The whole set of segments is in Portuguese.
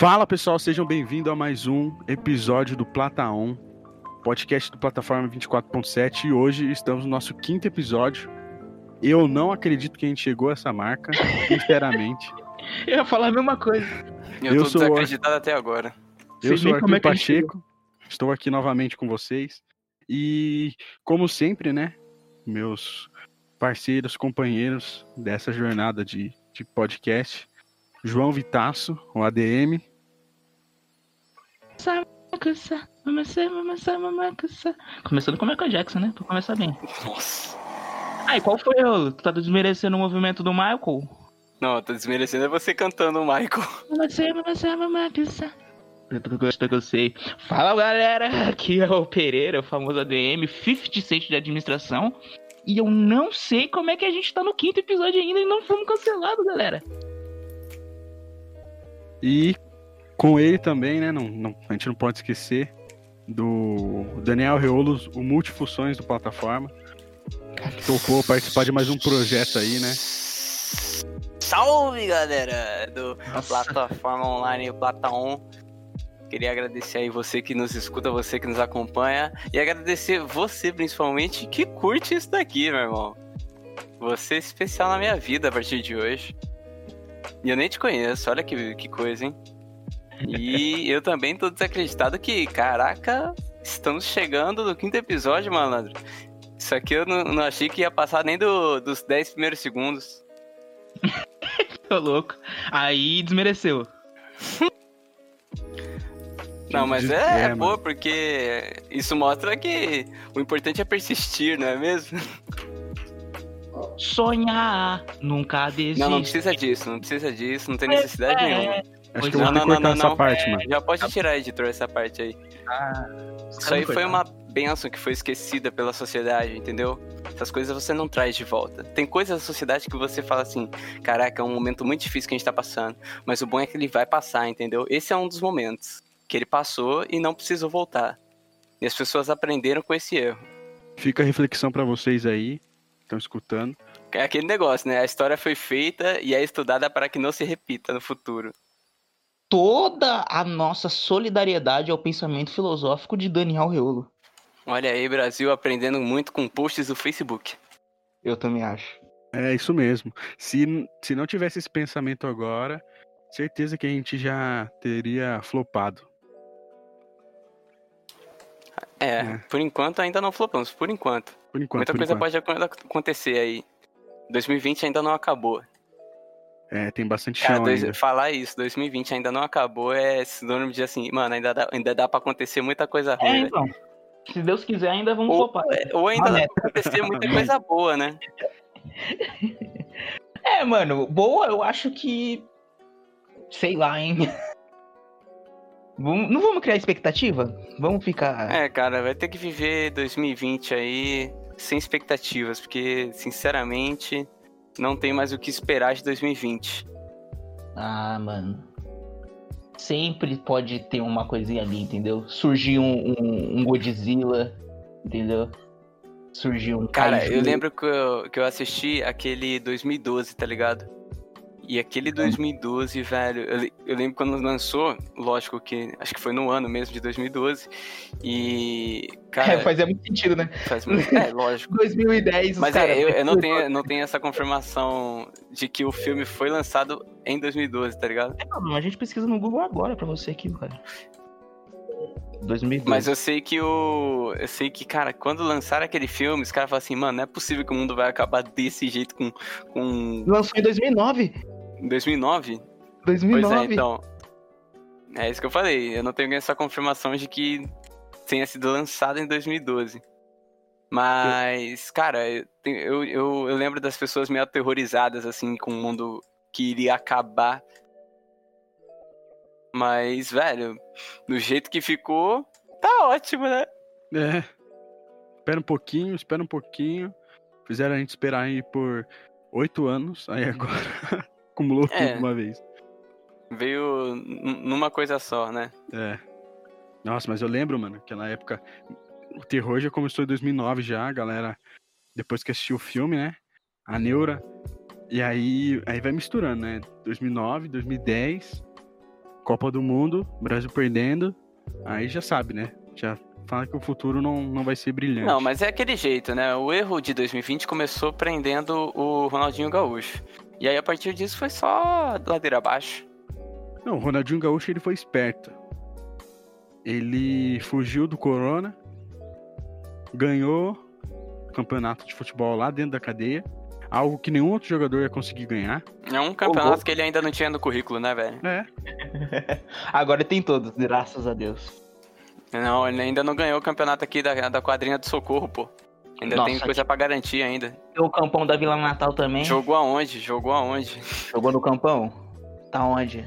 Fala pessoal, sejam bem-vindos a mais um episódio do Plata On, podcast do Plataforma 24.7 e hoje estamos no nosso quinto episódio. Eu não acredito que a gente chegou a essa marca, sinceramente. Eu ia falar a mesma coisa. Eu, Eu tô sou- desacreditado até agora. Eu Sei sou Arthur é Pacheco, estou aqui novamente com vocês e, como sempre, né, meus parceiros, companheiros dessa jornada de, de podcast, João Vitaço, o ADM, Começando com o Michael Jackson, né? Pra começar bem. Nossa. Ah, e qual foi o. Tu tá desmerecendo o movimento do Michael? Não, eu tô desmerecendo é você cantando o Michael. Eu tô gostando que eu sei. Fala galera, aqui é o Pereira, o famoso ADM, 50 Cent de administração. E eu não sei como é que a gente tá no quinto episódio ainda e não fomos cancelados, galera. e com ele também, né, não, não- a gente não pode esquecer do Daniel Reolos, o Multifunções do Plataforma, que topou participar de mais um projeto aí, né? Salve, galera do Nossa. plataforma online Plataon. Queria agradecer aí você que nos escuta, você que nos acompanha e agradecer você principalmente que curte isso daqui, meu irmão. Você é especial na minha vida a partir de hoje. E eu nem te conheço, olha que, que coisa, hein? E eu também tô desacreditado que, caraca, estamos chegando no quinto episódio, malandro. Isso aqui eu não, não achei que ia passar nem do- dos 10 primeiros segundos. Tô louco. Aí desmereceu. Não, mas é, é, boa, porque isso mostra que o importante é persistir, não é mesmo? Sonhar, nunca desistir. Não, não precisa disso, não precisa disso, não tem necessidade É, nenhuma. Acho que eu vou não, não, cortar não, essa não. parte, mano. Já pode tirar, editor, essa parte aí. Ah, Isso aí foi uma benção que foi esquecida pela sociedade, entendeu? Essas coisas você não traz de volta. Tem coisas da sociedade que você fala assim, caraca, é um momento muito difícil que a gente tá passando. Mas o bom é que ele vai passar, entendeu? Esse é um dos momentos que ele passou e não precisou voltar. E as pessoas aprenderam com esse erro. Fica a reflexão pra vocês aí, estão escutando. É aquele negócio, né? A história foi feita e é estudada para que não se repita no futuro. Toda a nossa solidariedade ao pensamento filosófico de Daniel Reolo. Olha aí, Brasil aprendendo muito com posts do Facebook. Eu também acho. É isso mesmo. Se, se não tivesse esse pensamento agora, certeza que a gente já teria flopado. É, É. por enquanto ainda não flopamos, por enquanto. Por enquanto. Muita por coisa enquanto. pode ac- acontecer aí. 2020 ainda não acabou. É, tem bastante Cara, chão dois- ainda. falar isso, 2020 ainda não acabou, é sinônimo de assim, mano, ainda dá, ainda dá pra acontecer muita coisa ruim, É, então. Se Deus quiser, ainda vamos Ou, flopar. ou ainda Ah, dá né? pra acontecer muita coisa boa, né? É, mano, boa, eu acho que. Sei lá, hein? Não vamos criar expectativa? Vamos ficar. É, cara, vai ter que viver 2020 aí sem expectativas, porque, sinceramente, não tem mais o que esperar de 2020. Ah, mano. Sempre pode ter uma coisinha ali, entendeu? Surgir um, um, um Godzilla, entendeu? Surgir um Cara, Kaiju. eu lembro que eu, que eu assisti aquele 2012, tá ligado? E aquele 2012, velho, eu, eu lembro quando lançou, lógico que acho que foi no ano mesmo de 2012. E, cara, É, fazia muito sentido, né? faz muito. É, lógico. 2010, os Mas cara, é, eu, eu não, tenho, não tenho essa confirmação de que o filme foi lançado em 2012, tá ligado? Não, a gente pesquisa no Google agora pra você aqui, cara. 2012. Mas eu sei que o. Eu sei que, cara, quando lançaram aquele filme, os caras falam assim, mano, não é possível que o mundo vai acabar desse jeito com. com Lançou em 2009. Em 2009? 2009. Pois é, então. É isso que eu falei. Eu não tenho essa confirmação de que tenha sido lançado em 2012. Mas, cara, eu, eu, eu lembro das pessoas meio aterrorizadas, assim, com o mundo que iria acabar. Mas, velho, do jeito que ficou, tá ótimo, né? É. Espera um pouquinho, espera um pouquinho. Fizeram a gente esperar aí por oito anos, aí agora acumulou tudo É. de uma vez. Veio numa coisa só, né? É. Nossa, mas eu lembro, mano, aquela época. O terror já começou em 2009 já, a galera. Depois que assistiu o filme, né? A Neura. E aí, aí vai misturando, né? 2009, 2010. Copa do Mundo, Brasil perdendo, aí já sabe, né? Já fala que o futuro não, não vai ser brilhante. Não, mas é aquele jeito, né? O erro de 2020 começou prendendo o Ronaldinho Gaúcho. E aí a partir disso foi só ladeira abaixo. Não, o Ronaldinho Gaúcho ele foi esperto. Ele fugiu do corona, ganhou o campeonato de futebol lá dentro da cadeia, algo que nenhum outro jogador ia conseguir ganhar. É um campeonato que ele ainda não tinha no currículo, né, velho? É. Agora tem todos, graças a Deus. Não, ele ainda não ganhou o campeonato aqui da, da quadrinha do Socorro, pô. Ainda Nossa, tem coisa pra garantir ainda. Tem o campão da Vila Natal também. Jogou aonde? Jogou aonde? Jogou no campão? Tá onde?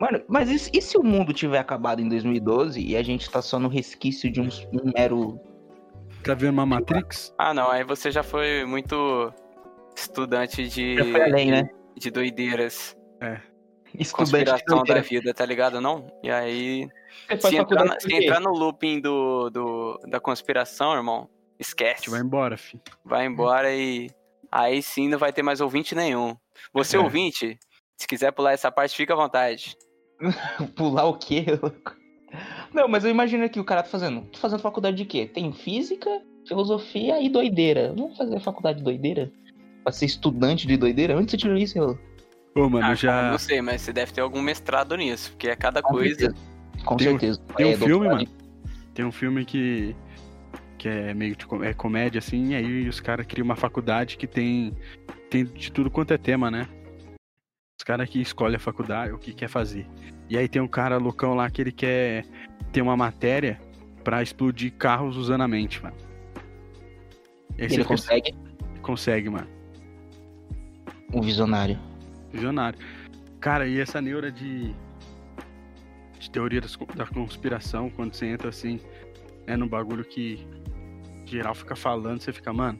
Mano, mas e, se- e se o mundo tiver acabado em 2012 e a gente tá só no resquício de um, um mero. Tá vendo uma Matrix? Ah, não, aí você já foi muito estudante de, Já foi além, né? de doideiras. Estudante de Conspiração da vida, tá ligado? Não? E aí, se entrar, na- se entrar no looping do, do, da conspiração, irmão, esquece. vai embora, fi. Vai embora e aí sim não vai ter mais ouvinte nenhum. Você É. ouvinte, se quiser pular essa parte, fica à vontade. Pular o quê? louco? Não, mas eu imagino que o cara tá fazendo. Tô fazendo faculdade de quê? Tem física, filosofia e doideira. Vamos fazer faculdade de doideira? Pra ser estudante de doideira? Onde você tirou isso, eu? Ô, mano, Ah, já. não sei, mas você deve ter algum mestrado nisso, porque é cada Com coisa. certeza. Com Tem um- certeza. tem um É, filme, doutorado mano? Tem um filme que. Que é meio de é comédia, assim, e aí os caras criam uma faculdade que tem. tem de tudo quanto é tema, né? Os caras que escolhem a faculdade, o que quer fazer. E aí tem um cara loucão lá que ele quer ter uma matéria pra explodir carros usando a mente, mano. Ele consegue Consegue, mano. um visionário. Visionário. Cara, e essa neura de. de teoria da conspiração, quando você entra assim, é num bagulho que geral fica falando, você fica, mano,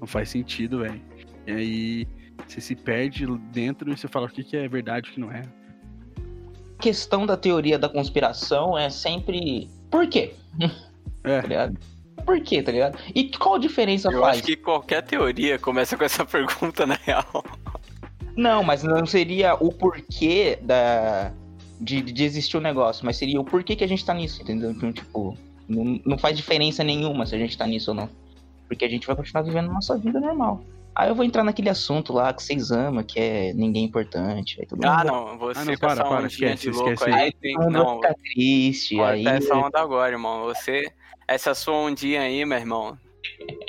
não faz sentido, velho. E aí você se perde dentro e você fala o que, que é verdade e o que não é. A questão da teoria da conspiração é sempre. Por quê? É. Tá ligado? Por quê, tá ligado? E qual diferença Eu faz? acho que qualquer teoria começa com essa pergunta, na real. Não, mas não seria o porquê da. De, de existir o negócio, mas seria o porquê que a gente tá nisso, entendeu? Então, tipo, não, não faz diferença nenhuma se a gente tá nisso ou não. Porque a gente vai continuar vivendo a nossa vida normal. Aí eu vou entrar naquele assunto lá que vocês amam, que é ninguém importante. Aí todo Ah, não, você Ah, não, com para, essa para, esquece, de louco esquece aí. Aí tem- mundo Não, ficar triste. Aí essa onda agora, irmão. Você, essa sua ondinha aí, meu irmão.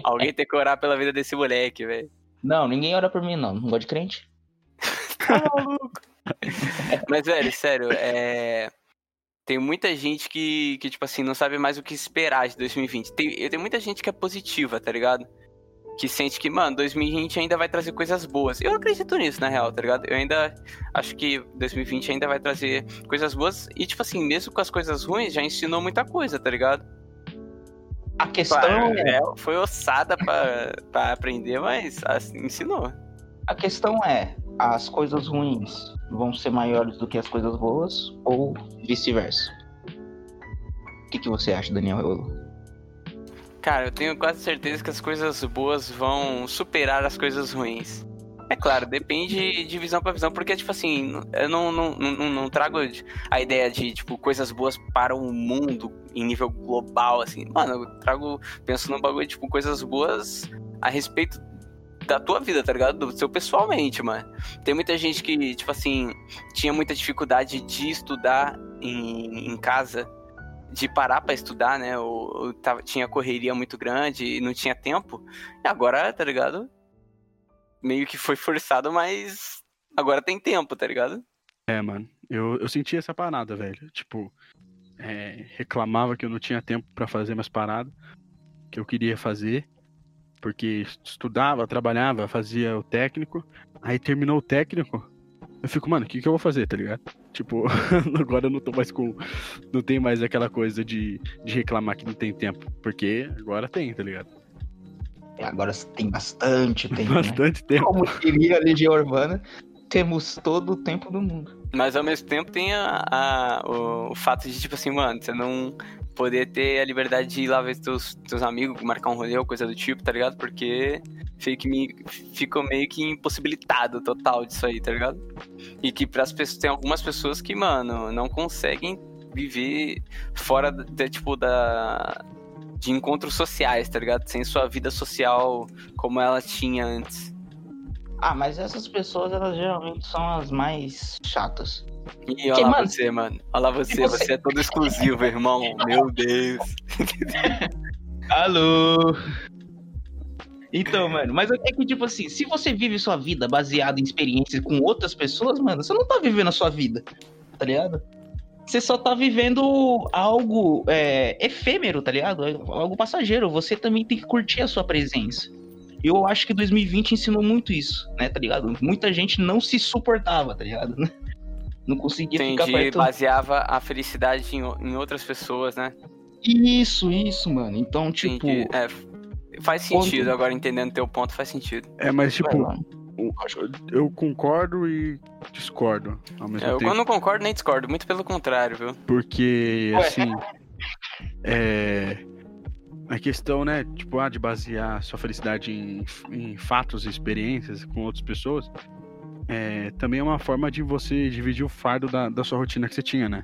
Alguém tem que orar pela vida desse moleque, velho. Não, ninguém ora por mim, não. Não gosto de crente. Mas, velho, sério, é. Tem muita gente que, que, tipo assim, não sabe mais o que esperar de 2020. Tem, tem muita gente que é positiva, tá ligado? Que sente que, mano, 2020 ainda vai trazer coisas boas. Eu acredito nisso, na real, tá ligado? Eu ainda acho que 2020 ainda vai trazer coisas boas. E, tipo assim, mesmo com as coisas ruins, já ensinou muita coisa, tá ligado? A questão Claro, é. é, foi ossada pra, pra aprender, mas assim, ensinou. A questão é, as coisas ruins vão ser maiores do que as coisas boas ou vice-versa? O que, que você acha, Daniel Reolo? Cara, eu tenho quase certeza que as coisas boas vão superar as coisas ruins. É claro, depende de visão pra visão, porque, tipo assim, eu não, não, não, não trago a ideia de, tipo, coisas boas para o mundo em nível global, assim. Mano, eu trago, penso num bagulho, tipo, coisas boas a respeito da tua vida, tá ligado? Do seu pessoalmente, mano. Tem muita gente que, tipo assim, tinha muita dificuldade de estudar em, em casa, de parar pra estudar, né? Ou, ou tava, tinha correria muito grande e não tinha tempo. E agora, tá ligado? Meio que foi forçado, mas agora tem tempo, tá ligado? É, mano. Eu, eu senti essa parada, velho. Tipo, é, reclamava que eu não tinha tempo pra fazer minhas paradas que eu queria fazer. Porque estudava, trabalhava, fazia o técnico. Aí terminou o técnico. Eu fico, mano, o que, que eu vou fazer, tá ligado? Tipo, agora eu não tô mais com. Não tem mais aquela coisa de, de reclamar que não tem tempo. Porque agora tem, tá ligado? É, Agora tem bastante tempo, né? Bastante tempo. Como diria a Legião Urbana, temos todo o tempo do mundo. Mas ao mesmo tempo tem a, a- o, o fato de, tipo assim, mano, você não poder ter a liberdade de ir lá ver teus, teus amigos, marcar um rolê ou coisa do tipo, tá ligado? Porque fico, me, fico meio que impossibilitado total disso aí, tá ligado? E que pras pessoas, tem algumas pessoas que, mano, não conseguem viver fora, de, tipo, da... De encontros sociais, tá ligado? Sem sua vida social como ela tinha antes. Ah, mas essas pessoas, elas geralmente são as mais chatas. E olha lá mano, você, mano. Olha lá você, você- você é todo exclusivo, irmão. Meu Deus. Alô! Então, mano, mas é que, tipo assim, se você vive sua vida baseada em experiências com outras pessoas, mano, você não tá vivendo a sua vida, tá ligado? Você só tá vivendo algo é, efêmero, tá ligado? Algo passageiro. Você também tem que curtir a sua presença. E eu acho que 2020 ensinou muito isso, né, tá ligado? Muita gente não se suportava, tá ligado? Não conseguia ficar Entendi, perto. baseava a felicidade em, em outras pessoas, né? Isso, isso, mano. Então, tipo. Entendi. É, faz sentido, agora entendendo teu ponto, faz sentido. É, mas tipo, eu concordo e discordo ao mesmo É, eu tempo. não concordo nem discordo, muito pelo contrário, viu? Porque, assim. É. A questão, né, tipo, ah, de basear sua felicidade em, em fatos e experiências com outras pessoas, é, também é uma forma de você dividir o fardo da, da sua rotina que você tinha, né?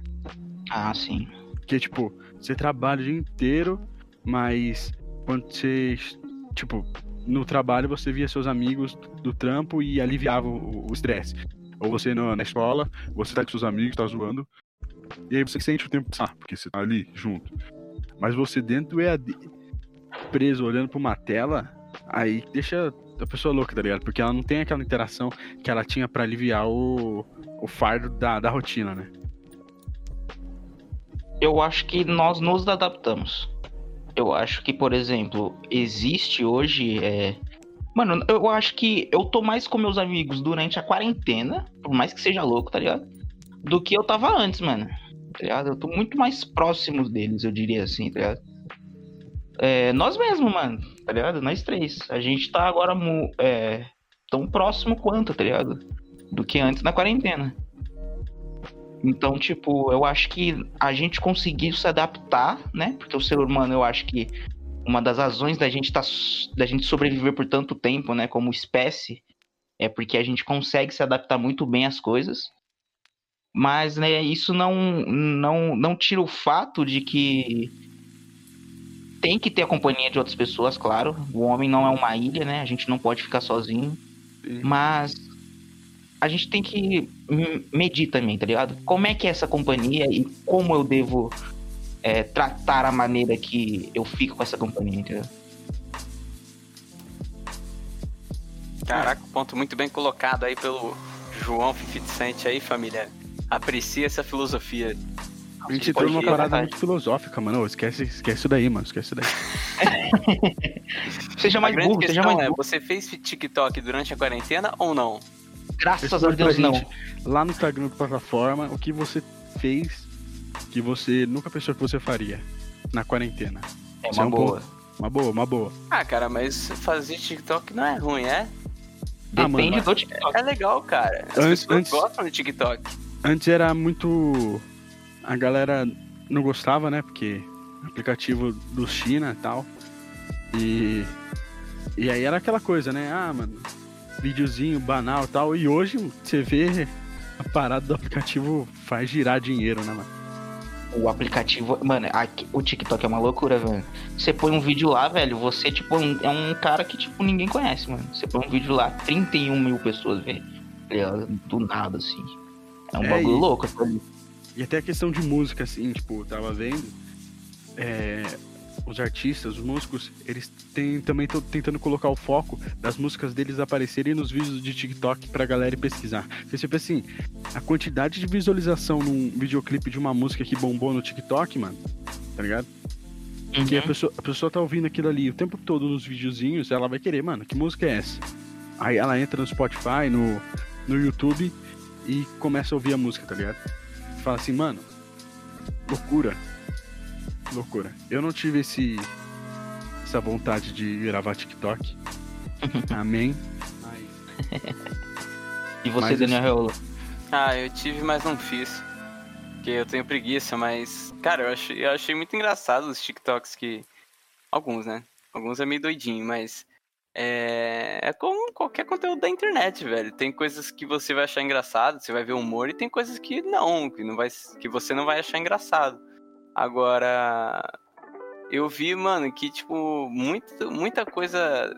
Ah, sim. Porque, tipo, você trabalha o dia inteiro, mas quando você, tipo, no trabalho você via seus amigos do trampo e aliviava o estresse. Ou você na, na escola, você tá com seus amigos, tá zoando, e aí você sente o tempo passar, porque você tá ali junto. Mas você dentro do EAD, preso olhando pra uma tela, aí deixa a pessoa louca, tá ligado? Porque ela não tem aquela interação que ela tinha pra aliviar o, o fardo da, da rotina, né? Eu acho que nós nos adaptamos. Eu acho que, por exemplo, existe hoje. É... Mano, eu acho que eu tô mais com meus amigos durante a quarentena, por mais que seja louco, tá ligado? Do que eu tava antes, mano. Tá ligado? Eu tô muito mais próximo deles, eu diria assim, tá ligado? É, nós mesmos, mano, tá ligado? Nós três. A gente tá agora é, tão próximo quanto, tá ligado? Do que antes na quarentena. Então, tipo, eu acho que a gente conseguiu se adaptar, né? Porque o ser humano, eu acho que uma das razões da gente tá, da gente sobreviver por tanto tempo, né, como espécie, é porque a gente consegue se adaptar muito bem às coisas. Mas, né, isso não não não tira o fato de que tem que ter a companhia de outras pessoas, claro. O homem não é uma ilha, né? A gente não pode ficar sozinho. Sim. Mas a gente tem que medir também, tá ligado? Como é que é essa companhia e como eu devo é, tratar a maneira que eu fico com essa companhia, entendeu? Caraca, ponto muito bem colocado aí pelo João Fificente aí, família. Aprecia essa filosofia. A gente entrou numa parada muito filosófica, mano. Esquece, esquece isso daí, mano. Esquece isso daí. Seja mais burro, seja mais é, burro. você fez TikTok durante a quarentena ou não? Graças a Deus, não. Lá no Instagram da plataforma, o que você fez que você nunca pensou que você faria na quarentena? É é uma um boa. Uma boa, uma boa. Ah, cara, mas fazer TikTok não é ruim, é? Ah, Depende mano, do TikTok. É legal, cara. As Antes- pessoas antes- gostam de TikTok. Antes era muito. A galera não gostava, né? Porque aplicativo do China e tal. E. E aí era aquela coisa, né? Ah, mano, videozinho banal e tal. E hoje você vê a parada do aplicativo faz girar dinheiro, né, mano? O aplicativo. Mano, aqui- o TikTok é uma loucura, velho. Você põe um vídeo lá, velho. Você, tipo, é um cara que, tipo, ninguém conhece, mano. Você põe um vídeo lá, 31 mil pessoas, velho. Tá? Do nada, assim. É um É, bagulho e- louco. aquilo ali. E até a questão de música, assim, tipo, eu tava vendo. é, os artistas, os músicos, eles têm, também estão tentando colocar o foco das músicas deles aparecerem nos vídeos de TikTok pra galera pesquisar. Porque, tipo assim, a quantidade de visualização num videoclipe de uma música que bombou no TikTok, mano, tá ligado? Porque a Uhum. pessoa, a pessoa tá ouvindo aquilo ali o tempo todo nos videozinhos, ela vai querer, mano, que música é essa? Aí ela entra no Spotify, no, no YouTube e começa a ouvir a música, tá ligado? Fala assim, mano, loucura. Loucura. Eu não tive esse essa vontade de gravar TikTok. Amém. Mas E você, Mas Daniel Reolo? Ah, eu tive, mas não fiz. porque eu tenho preguiça, mas, cara, eu achei, eu achei muito engraçado os TikToks que. Alguns, né? Alguns é meio doidinho, mas. É, é como qualquer conteúdo da internet, velho. Tem coisas que você vai achar engraçado, você vai ver humor, e tem coisas que não, que, não vai, que você não vai achar engraçado. Agora, eu vi, mano, que, tipo, muito, muita coisa.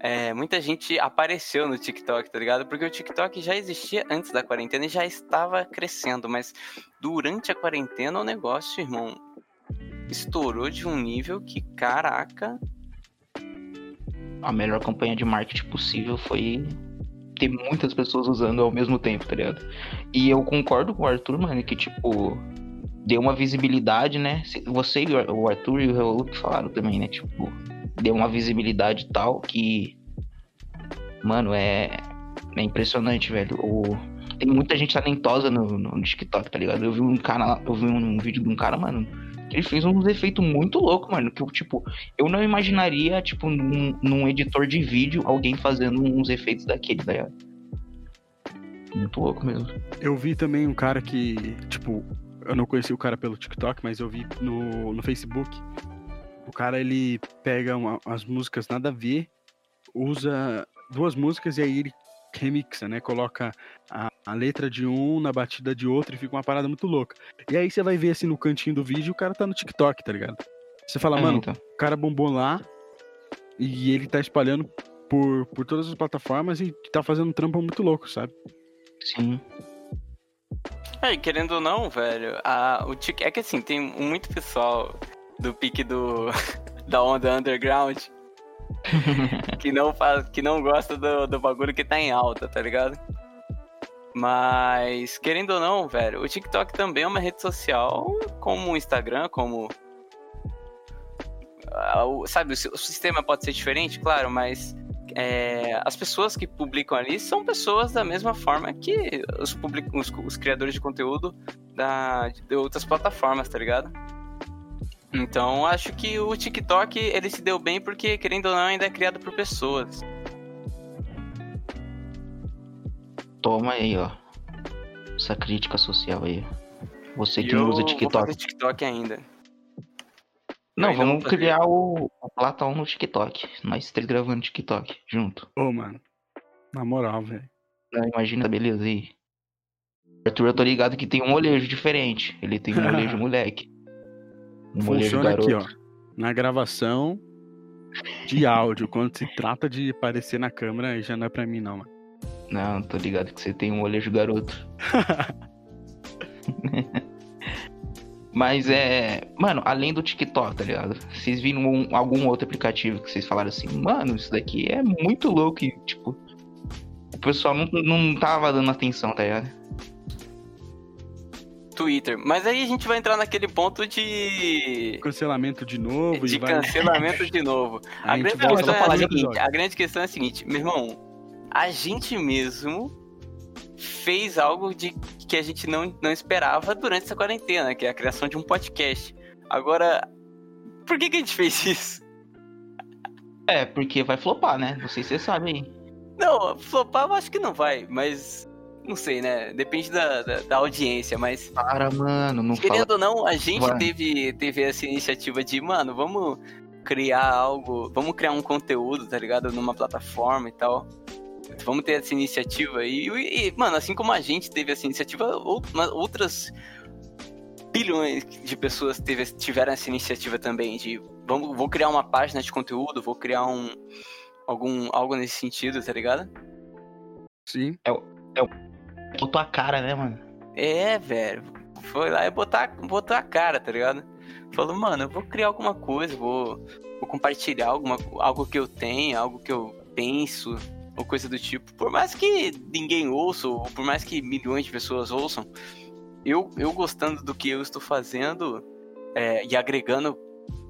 É, muita gente apareceu no TikTok, tá ligado? Porque o TikTok já existia antes da quarentena e já estava crescendo, mas durante a quarentena o negócio, irmão, estourou de um nível que, caraca. A melhor campanha de marketing possível foi ter muitas pessoas usando ao mesmo tempo, tá ligado? E eu concordo com o Arthur, mano, que, tipo, deu uma visibilidade, né? Você e o Arthur e o Raul que falaram também, né? Tipo, deu uma visibilidade tal que. Mano, é. É impressionante, velho. O... Tem muita gente talentosa no, no TikTok, tá ligado? Eu vi um cara eu vi um vídeo de um cara, mano. Ele fez uns efeitos muito loucos, mano. Que tipo, eu não imaginaria, tipo, num, num editor de vídeo, alguém fazendo uns efeitos daquele, tá ligado? Muito louco mesmo. Eu vi também um cara que, tipo, eu não conheci o cara pelo TikTok, mas eu vi no, no Facebook. O cara ele pega uma, as músicas nada a ver, usa duas músicas e aí ele remixa, né? Coloca a, a, letra de um na batida de outro e fica uma parada muito louca. E aí você vai ver assim no cantinho do vídeo, o cara tá no TikTok, tá ligado? Você fala, é, mano, então. o cara bombou lá e ele tá espalhando por, por todas as plataformas e tá fazendo um trampo muito louco, sabe? Sim. É, querendo ou não, velho, a, o tic, é que assim, tem muito pessoal do pique do da onda underground que não faz, que não gosta do, do bagulho que tá em alta, tá ligado? Mas, querendo ou não, velho, o TikTok também é uma rede social como o Instagram, como. Sabe, o sistema pode ser diferente, claro, mas é, as pessoas que publicam ali são pessoas da mesma forma que os, public, os, os criadores de conteúdo da, de outras plataformas, tá ligado? Então, acho que o TikTok ele se deu bem porque, querendo ou não, ainda é criado por pessoas. Toma aí, ó. Essa crítica social aí. Você que não usa TikTok. Vou TikTok ainda. Não, vamos criar o, o Platão no TikTok. Nós três gravando TikTok junto. Ô, mano. Na moral, velho. Imagina, beleza aí. Arthur, eu tô ligado que tem um molejo diferente. Ele tem um molejo moleque. Um Funciona aqui, ó. Na gravação de áudio, quando se trata de aparecer na câmera, já não é pra mim, não, mano. Não, tô ligado que você tem um molejo garoto. Mas é. Mano, além do TikTok, tá ligado? Vocês viram um, algum outro aplicativo que vocês falaram assim, mano, isso daqui é muito louco e, tipo. O pessoal não, não tava dando atenção, tá ligado? Twitter. Mas aí a gente vai entrar naquele ponto de. Cancelamento de novo. De cancelamento de novo. a, a grande questão é a seguinte: a grande questão é a seguinte, meu irmão, a gente mesmo fez algo de que a gente não, não esperava durante essa quarentena, que é a criação de um podcast. Agora, por que, que a gente fez isso? É, porque vai flopar, né? Não sei se você sabe aí. Não, flopar eu acho que não vai, mas não sei, né? Depende da, da, da audiência, mas. Para, mano, não Querendo fala... ou não, a gente teve, teve essa iniciativa de, mano, vamos criar algo, vamos criar um conteúdo, tá ligado? Numa plataforma e tal. Vamos ter essa iniciativa aí. E, e, mano, assim como a gente teve essa iniciativa, outras bilhões de pessoas teve, tiveram essa iniciativa também de vamos, vou criar uma página de conteúdo, vou criar um algum algo nesse sentido, tá ligado? Sim. É, é botou a cara, né, mano? É, velho. Foi lá e botar, botar a cara, tá ligado? Falou, mano, eu vou criar alguma coisa, vou, vou compartilhar alguma, algo que eu tenho, algo que eu penso, ou coisa do tipo. Por mais que ninguém ouça, ou por mais que milhões de pessoas ouçam, eu, eu gostando do que eu estou fazendo é, e agregando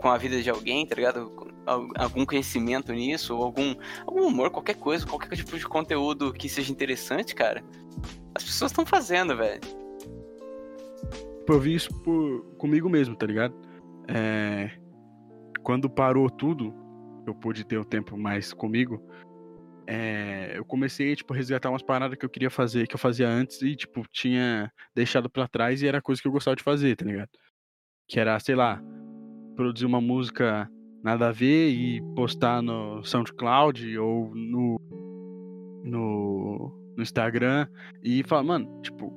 com a vida de alguém, tá ligado? Algum conhecimento nisso, ou algum, algum humor, qualquer coisa, qualquer tipo de conteúdo que seja interessante, cara. As pessoas estão fazendo, velho. Eu vi isso por, comigo mesmo, tá ligado? É, quando parou tudo, eu pude ter o tempo mais comigo é, eu comecei, tipo, a resgatar umas paradas que eu queria fazer, que eu fazia antes e, tipo, tinha deixado pra trás e era coisa que eu gostava de fazer, tá ligado? Que era, sei lá, produzir uma música nada a ver e postar no SoundCloud ou no, no, no Instagram e falar, mano, tipo,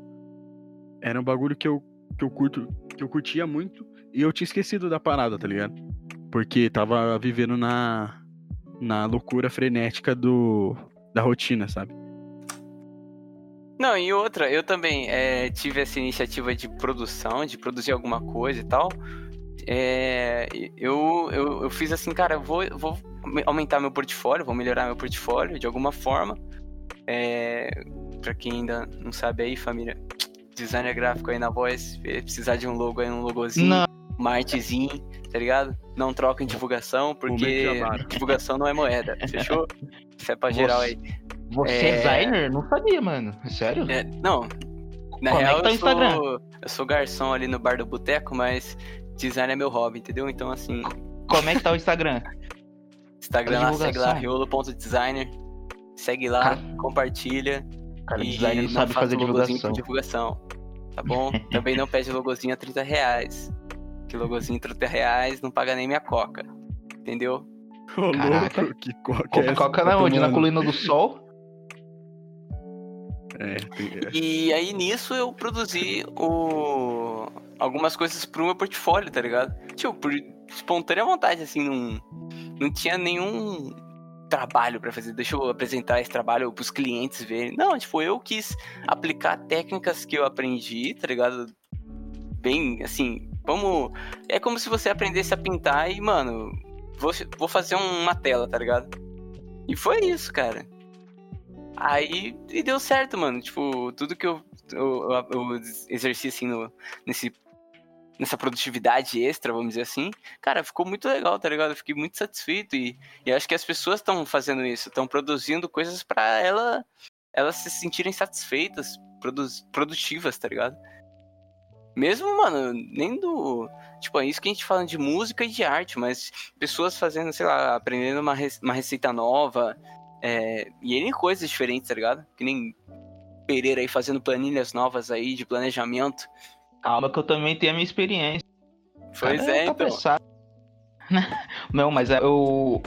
era um bagulho que eu, que eu curto, que eu curtia muito e eu tinha esquecido da parada, tá ligado? Porque tava vivendo na, na loucura frenética do, da rotina, sabe? Não, e outra, eu também é, tive essa iniciativa de produção, de produzir alguma coisa e tal. É, eu, eu, eu fiz assim, cara, eu vou, vou aumentar meu portfólio, vou melhorar meu portfólio de alguma forma. É, pra quem ainda não sabe aí, família, designer gráfico aí na voz, precisar de um logo aí, um logozinho, Não. uma artezinha, tá ligado? Não troca em divulgação, porque divulgação não é moeda, fechou? Isso é pra geral aí. Você é... É. designer? Não sabia, mano. Sério? É, não, na Como é real que tá eu, sou, eu sou garçom ali no bar do boteco, mas design é meu hobby, entendeu? Então assim, Como é que tá o Instagram? Instagram lá, segue lá, riolo.designer. Segue lá, Cara, compartilha. Cara, e designer não sabe faz fazer logozinho divulgação. por divulgação. Tá bom? Também não pede logozinho a 30 reais. Que logozinho 30 reais não paga nem minha coca. Entendeu? Ô, Caraca. louco, que coca é? Coca Tá na onde? Na colina do sol? É, tem- é. E aí nisso eu produzi o... algumas coisas pro meu portfólio, tá ligado? Tipo, por espontânea vontade, assim, não, não tinha nenhum trabalho pra fazer. Deixa eu apresentar esse trabalho pros clientes verem. Não, tipo, eu quis aplicar técnicas que eu aprendi, tá ligado? Bem, assim, vamos. É como se você aprendesse a pintar e, mano, vou, vou fazer uma tela, tá ligado? E foi isso, cara. Aí e deu certo, mano. Tipo, tudo que eu, eu, eu exerci assim no, nesse, nessa produtividade extra, vamos dizer assim, cara, ficou muito legal, tá ligado? Eu fiquei muito satisfeito e, e acho que as pessoas estão fazendo isso, estão produzindo coisas pra ela, elas se sentirem satisfeitas, produz, produtivas, tá ligado? Mesmo, mano, nem do. Tipo, é isso que a gente fala de música e de arte, mas pessoas fazendo, sei lá, aprendendo uma, uma receita nova, é, e N coisas diferentes, tá ligado? Que nem Pereira aí fazendo planilhas novas aí de planejamento. Calma que eu também tenho a minha experiência. Pois Cara, é, tá então. pensado. Não, mas é, eu.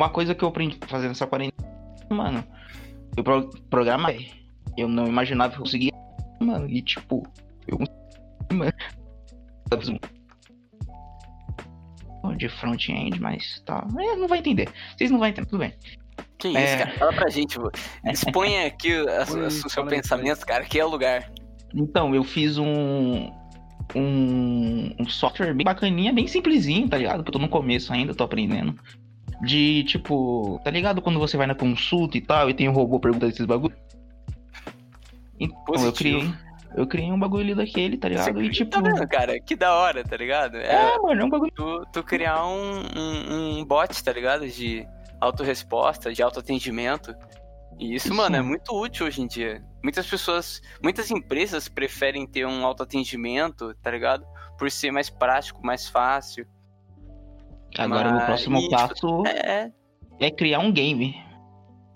Uma coisa que eu aprendi fazendo essa quarentena, mano, eu pro, programar. Eu não imaginava que eu conseguia, mano, e tipo, eu mano. De front-end, mas tá. É, não vai entender. Vocês não vão entender, tudo bem. Que isso, É. cara? Fala pra gente. Exponha aqui a- o seu pensamento, cara, que é o lugar. Então, eu fiz um. Um, um software bem bacaninha, bem simplesinho, tá ligado? Porque eu tô no começo ainda, tô aprendendo. De tipo, tá ligado quando você vai na consulta e tal, e tem um robô perguntando esses bagulho? Então, eu Positivo. criei. Eu criei um bagulho daquele, tá ligado? E tipo. Tá vendo, cara? Que da hora, tá ligado? É, É, mano, é um bagulho. tu, tu criar um, um, um bot, tá ligado? De autorresposta, de autoatendimento. E isso, mano, é muito útil hoje em dia. Muitas pessoas, muitas empresas preferem ter um autoatendimento, tá ligado? Por ser mais prático, mais fácil. Agora Mas- o próximo e, tipo, passo É, é criar um game.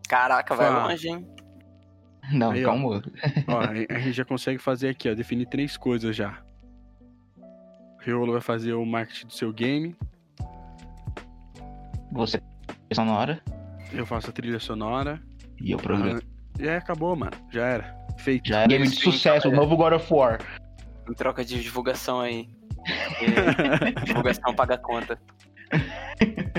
caraca, vai Ah. longe, hein? Não, Aí, calma. Ó, a a gente já consegue fazer aqui, ó, definir três coisas já. O Riolo vai fazer o marketing do seu game, Você hora eu faço a trilha sonora. E. Ah, e aí acabou, mano. Já era. Feito. Já é game de sucesso, o é. novo God of War. Em troca de divulgação aí. É, divulgação paga a conta.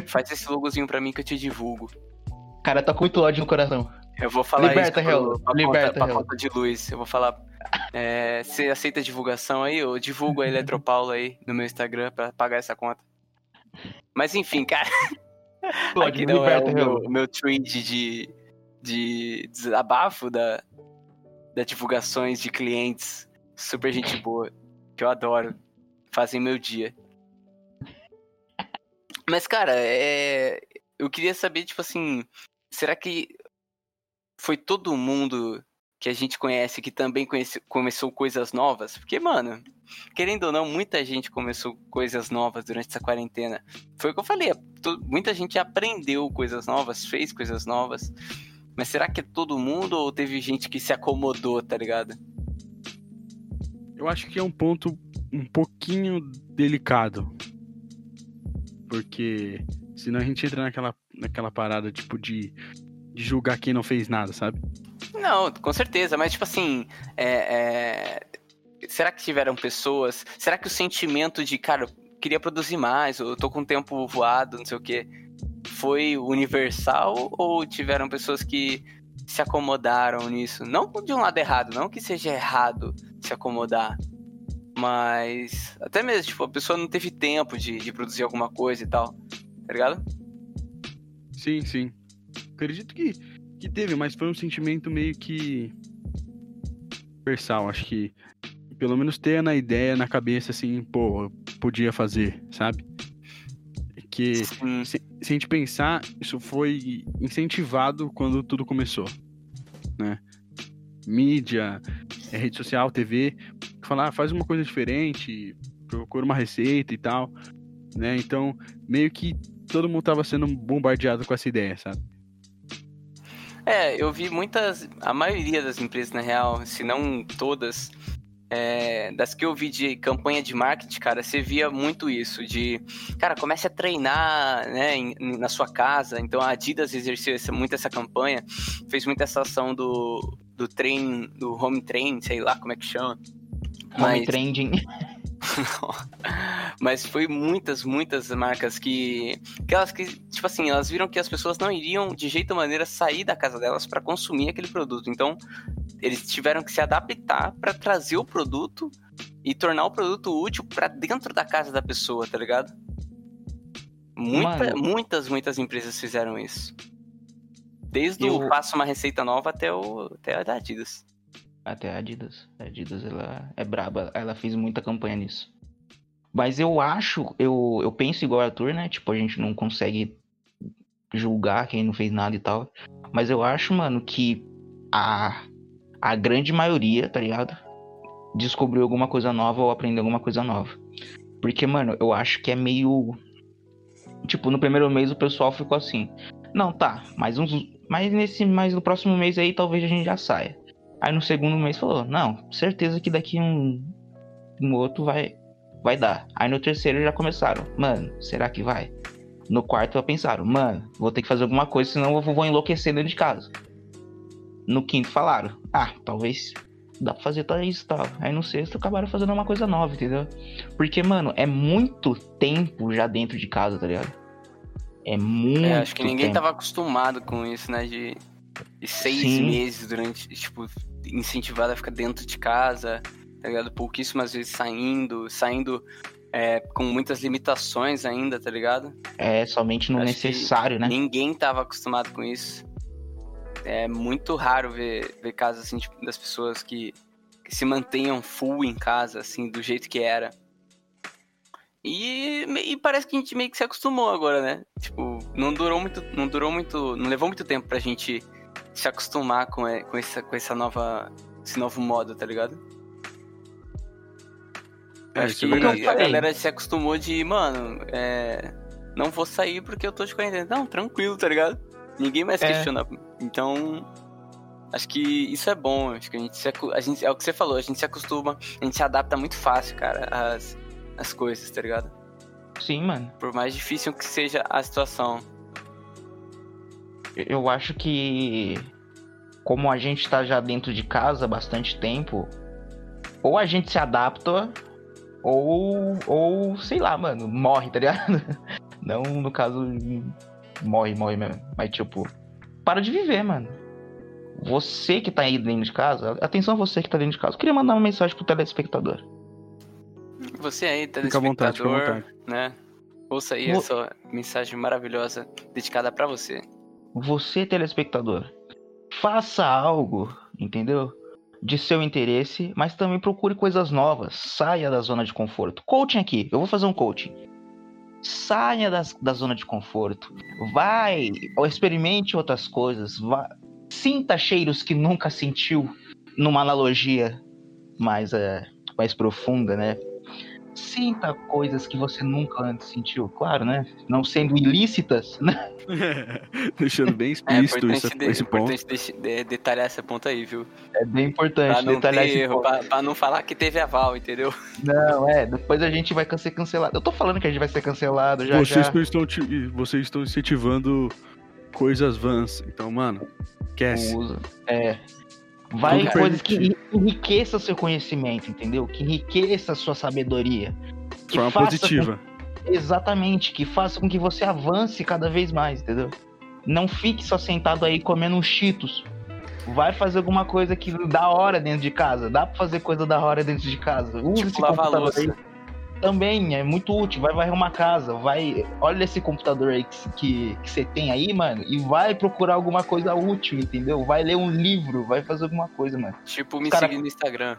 Faz esse logozinho pra mim que eu te divulgo. O cara tá com muito ódio no coração. Eu vou falar Liberta, isso Hell. pro, pra, Liberta, conta, pra conta de luz. Eu vou falar. é, você aceita divulgação aí? Eu divulgo a Eletropaulo aí no meu Instagram pra pagar essa conta. Mas enfim, cara. Pode, aqui não é liberta, o meu, o meu tweet de, de desabafo da, da divulgações de clientes. Super gente boa. Que eu adoro. Fazem meu dia. Mas, cara, é... eu queria saber, tipo assim, será que foi todo mundo que a gente conhece que também conhece, começou coisas novas? Porque, mano, querendo ou não, muita gente começou coisas novas durante essa quarentena. Foi o que eu falei, é, muita gente aprendeu coisas novas, fez coisas novas. Mas será que é todo mundo ou teve gente que se acomodou, tá ligado? Eu acho que é um ponto um pouquinho delicado. Porque senão a gente entra naquela, naquela parada, tipo, de, de julgar quem não fez nada, sabe? Não, com certeza, mas tipo assim, é, é... será que tiveram pessoas? Será que o sentimento de, cara, eu queria produzir mais, eu tô com o tempo voado, não sei o quê, foi universal ou tiveram pessoas que se acomodaram nisso? Não de um lado errado, não que seja errado se acomodar, mas até mesmo, tipo, a pessoa não teve tempo de, de produzir alguma coisa e tal, tá ligado? Sim, sim. Acredito que que teve, mas foi um sentimento meio que universal, acho que pelo menos ter na ideia, na cabeça, assim, pô, podia fazer, sabe? Que se, se, a gente pensar, isso foi incentivado quando tudo começou, né? Mídia, é, rede social, TV, falar, ah, faz uma coisa diferente, procura uma receita e tal, né? Então, meio que todo mundo tava sendo bombardeado com essa ideia, sabe? É, eu vi muitas. A maioria das empresas, na real, se não todas, é, das que eu vi de campanha de marketing, cara, você via muito isso, de, cara, comece a treinar, né, em, na sua casa. Então a Adidas exerceu essa, muito essa campanha, fez muito essa ação do, do trein, do home train, sei lá como é que chama. Home Mas... trending. Mas foi muitas, muitas marcas que, que elas que, tipo assim, elas viram que as pessoas não iriam de jeito ou maneira sair da casa delas para consumir aquele produto. Então, eles tiveram que se adaptar para trazer o produto e tornar o produto útil para dentro da casa da pessoa, tá ligado? Muita, muitas, muitas empresas fizeram isso. Desde eu... o Faça uma Receita Nova até, o, até a da Adidas. Até a Adidas. A Adidas, ela é braba. Ela fez muita campanha nisso. Mas eu acho, eu, eu penso igual o Arthur, né? Tipo, a gente não consegue julgar quem não fez nada e tal. Mas eu acho, mano, que a, a grande maioria, tá ligado? Descobriu alguma coisa nova ou aprendeu alguma coisa nova. Porque, mano, eu acho que é meio. Tipo, no primeiro mês o pessoal ficou assim. Não, tá, mas uns. Mas nesse. Mas no próximo mês aí talvez a gente já saia. Aí no segundo mês falou, não, certeza que daqui um, um outro vai, vai dar. Aí no terceiro já começaram, mano, será que vai? No quarto já pensaram, mano, vou ter que fazer alguma coisa, senão eu vou enlouquecer dentro de casa. No quinto falaram, ah, talvez dá pra fazer tal isso e tal. Aí no sexto acabaram fazendo uma coisa nova, entendeu? Porque, mano, é muito tempo já dentro de casa, tá ligado? É muito. É, acho que ninguém tempo. tava acostumado com isso, né? De, de seis Sim. meses durante, tipo, incentivado a ficar dentro de casa, tá ligado? Pouquíssimas vezes saindo, saindo é, com muitas limitações ainda, tá ligado? É, somente no Acho necessário, né? Ninguém tava acostumado com isso. É muito raro ver, ver casos assim, tipo, das pessoas que, que se mantenham full em casa, assim, do jeito que era. E, e, parece que a gente meio que se acostumou agora, né? Tipo, não durou muito, não durou muito, não levou muito tempo pra gente se acostumar com, com, essa, com essa nova. esse novo modo, tá ligado? É, Acho que a, a galera se acostumou de, mano, é, não vou sair porque eu tô de quarentena. Não, tranquilo, tá ligado? Ninguém mais é. questiona. Então, acho que isso é bom. Acho que a gente, se, a gente. É o que você falou, a gente se acostuma, a gente se adapta muito fácil, cara, às, às coisas, tá ligado? Sim, mano. Por mais difícil que seja a situação eu acho que como a gente tá já dentro de casa há bastante tempo, ou a gente se adapta, ou, ou sei lá, mano, morre, tá ligado? Não no caso, morre, morre mesmo. Mas tipo, para de viver, mano. Você que tá aí dentro de casa, atenção você que tá dentro de casa. Eu queria mandar uma mensagem pro telespectador. Você aí, telespectador, fica à vontade, fica à vontade. né? Ouça aí essa mensagem maravilhosa dedicada para você você, telespectador, faça algo, entendeu? De seu interesse, mas também procure coisas novas. Saia da zona de conforto. Coaching aqui, eu vou fazer um coaching. Saia das, da zona de conforto. Vai, experimente outras coisas. Vá, sinta cheiros que nunca sentiu. numa analogia mais, é, mais profunda, né? Sinta coisas que você nunca antes sentiu, claro, né? Não sendo ilícitas, né? Deixando bem É explícito importante, isso, de- esse ponto. importante de- detalhar esse ponto aí, viu? É bem Pra importante não detalhar ter esse erro, ponto. pra, pra não falar que teve aval, entendeu? Não, é, depois a gente vai ser cancelado. Eu tô falando que a gente vai ser cancelado já vocês, já. Estão, vocês estão incentivando coisas vãs. Então, mano, esquece. Usa. É. Vai Tudo coisas que enriqueça seu conhecimento, entendeu? Que enriqueça a sua sabedoria. Que forma faça positiva. com- exatamente, que faça com que você avance cada vez mais, entendeu? Não fique só sentado aí comendo uns cheetos. Vai fazer alguma coisa que da hora dentro de casa. Dá pra fazer coisa da hora dentro de casa. Tipo, esse lavar a computador louça. aí. Também é muito útil. Vai varrer uma casa. Vai. Olha esse computador aí que, que, que você tem aí, mano. E vai procurar alguma coisa útil, entendeu? Vai ler um livro. Vai fazer alguma coisa, mano. Tipo, me Cara- seguir no Instagram.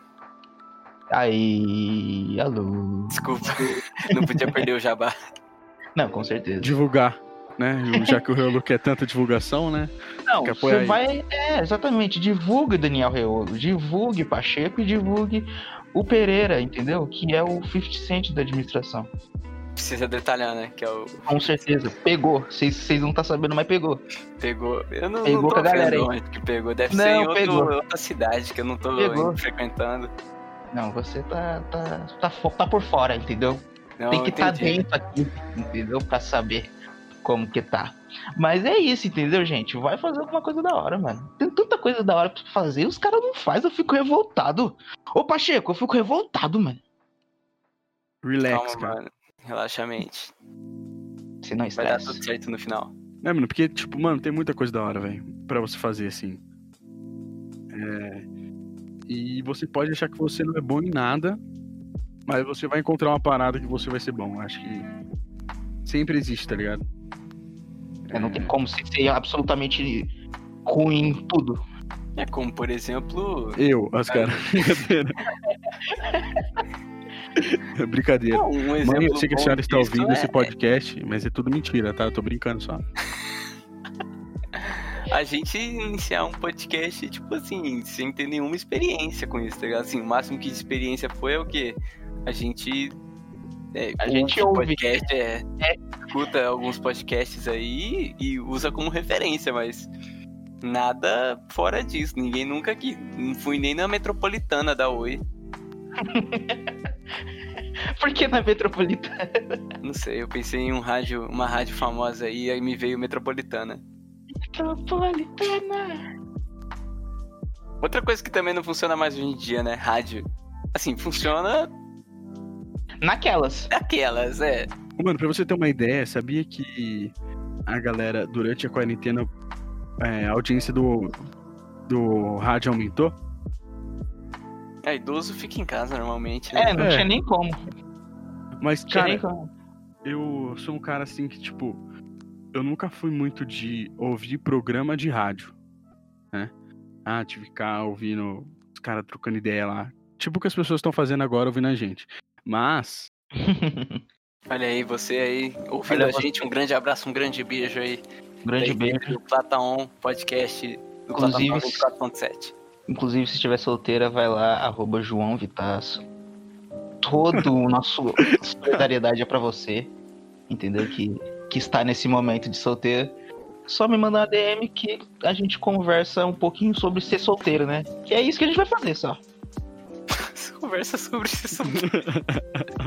Aí. Alô. Desculpa, não podia perder o jabá. Não, com certeza. Divulgar, né? Já que o Reolo quer tanta divulgação, né? Não, você aí? vai. É, exatamente. Divulgue Daniel Reolo. Divulgue Pacheco e divulgue o Pereira, entendeu? Que é o 50 Cent da administração. Precisa detalhar, né? Que é o. Com certeza. Pegou. Vocês não tá sabendo, mas pegou. Pegou. Eu não, Pegou não tô com a galera aí. que pegou. Deve Não, ser em outro- pegou. outra cidade que eu não tô Pegou. frequentando. Não, você tá, tá, tá, tá por fora, entendeu? Não, Tem que estar entendi. dentro aqui, entendeu? Pra saber como que tá. Mas é isso, entendeu, gente? Vai fazer alguma coisa da hora, mano. Tem tanta coisa da hora pra fazer os caras não fazem, eu fico revoltado. Ô, Pacheco, eu fico revoltado, mano. Relax, Calma, cara. mano. Relaxa a mente. Se não Vai dar estresse. tudo certo no final. É, mano, porque, tipo, mano, tem muita coisa da hora, velho, pra você fazer assim. É... E você pode achar que você não é bom em nada, mas você vai encontrar uma parada que você vai ser bom. Acho que sempre existe, tá ligado? É, não tem como você ser absolutamente ruim em tudo. É como, por exemplo. Eu, as caras. Brincadeira. Brincadeira. Um exemplo Mãe, eu sei que a senhora está ouvindo é esse podcast, mas é tudo mentira, tá? Eu tô brincando só. a gente iniciar um podcast, tipo assim, sem ter nenhuma experiência com isso, tá ligado? Assim, o máximo que de experiência foi é o quê? A gente. é, A gente ouve. podcast, é, escuta alguns podcasts aí e usa como referência, mas nada fora disso. Ninguém nunca aqui. Não fui nem na metropolitana da Oi. Por que na metropolitana? Não sei, eu pensei em um rádio, uma rádio famosa aí, aí me veio metropolitana. Metropolitana. Outra coisa que também não funciona mais hoje em dia, né? Rádio. Assim, funciona Naquelas. aquelas, é. Mano, pra você ter uma ideia, sabia que a galera, durante a quarentena, é, a audiência do, do rádio aumentou? É, idoso fica em casa normalmente, né? É, não É. tinha nem como. Mas, cara, como. eu sou um cara assim que, tipo, eu nunca fui muito de ouvir programa de rádio, né? Ah, de ficar ouvindo os caras trocando ideia lá. Tipo o que as pessoas estão fazendo agora ouvindo a gente. Mas, Olha aí, você aí, ouvindo Olha a você. gente, um grande abraço, um grande beijo aí. Grande da beijo. Do Plataon Podcast do Inclusive, Plataon 24.7. Inclusive, se estiver solteira, vai lá, arroba João Vitaço. Todo o nosso solidariedade é pra você. Entendeu? Que, que está nesse momento de solteiro. Só me mandar uma DM que a gente conversa um pouquinho sobre ser solteiro, né? Que é isso que a gente vai fazer só. Conversa sobre ser solteiro.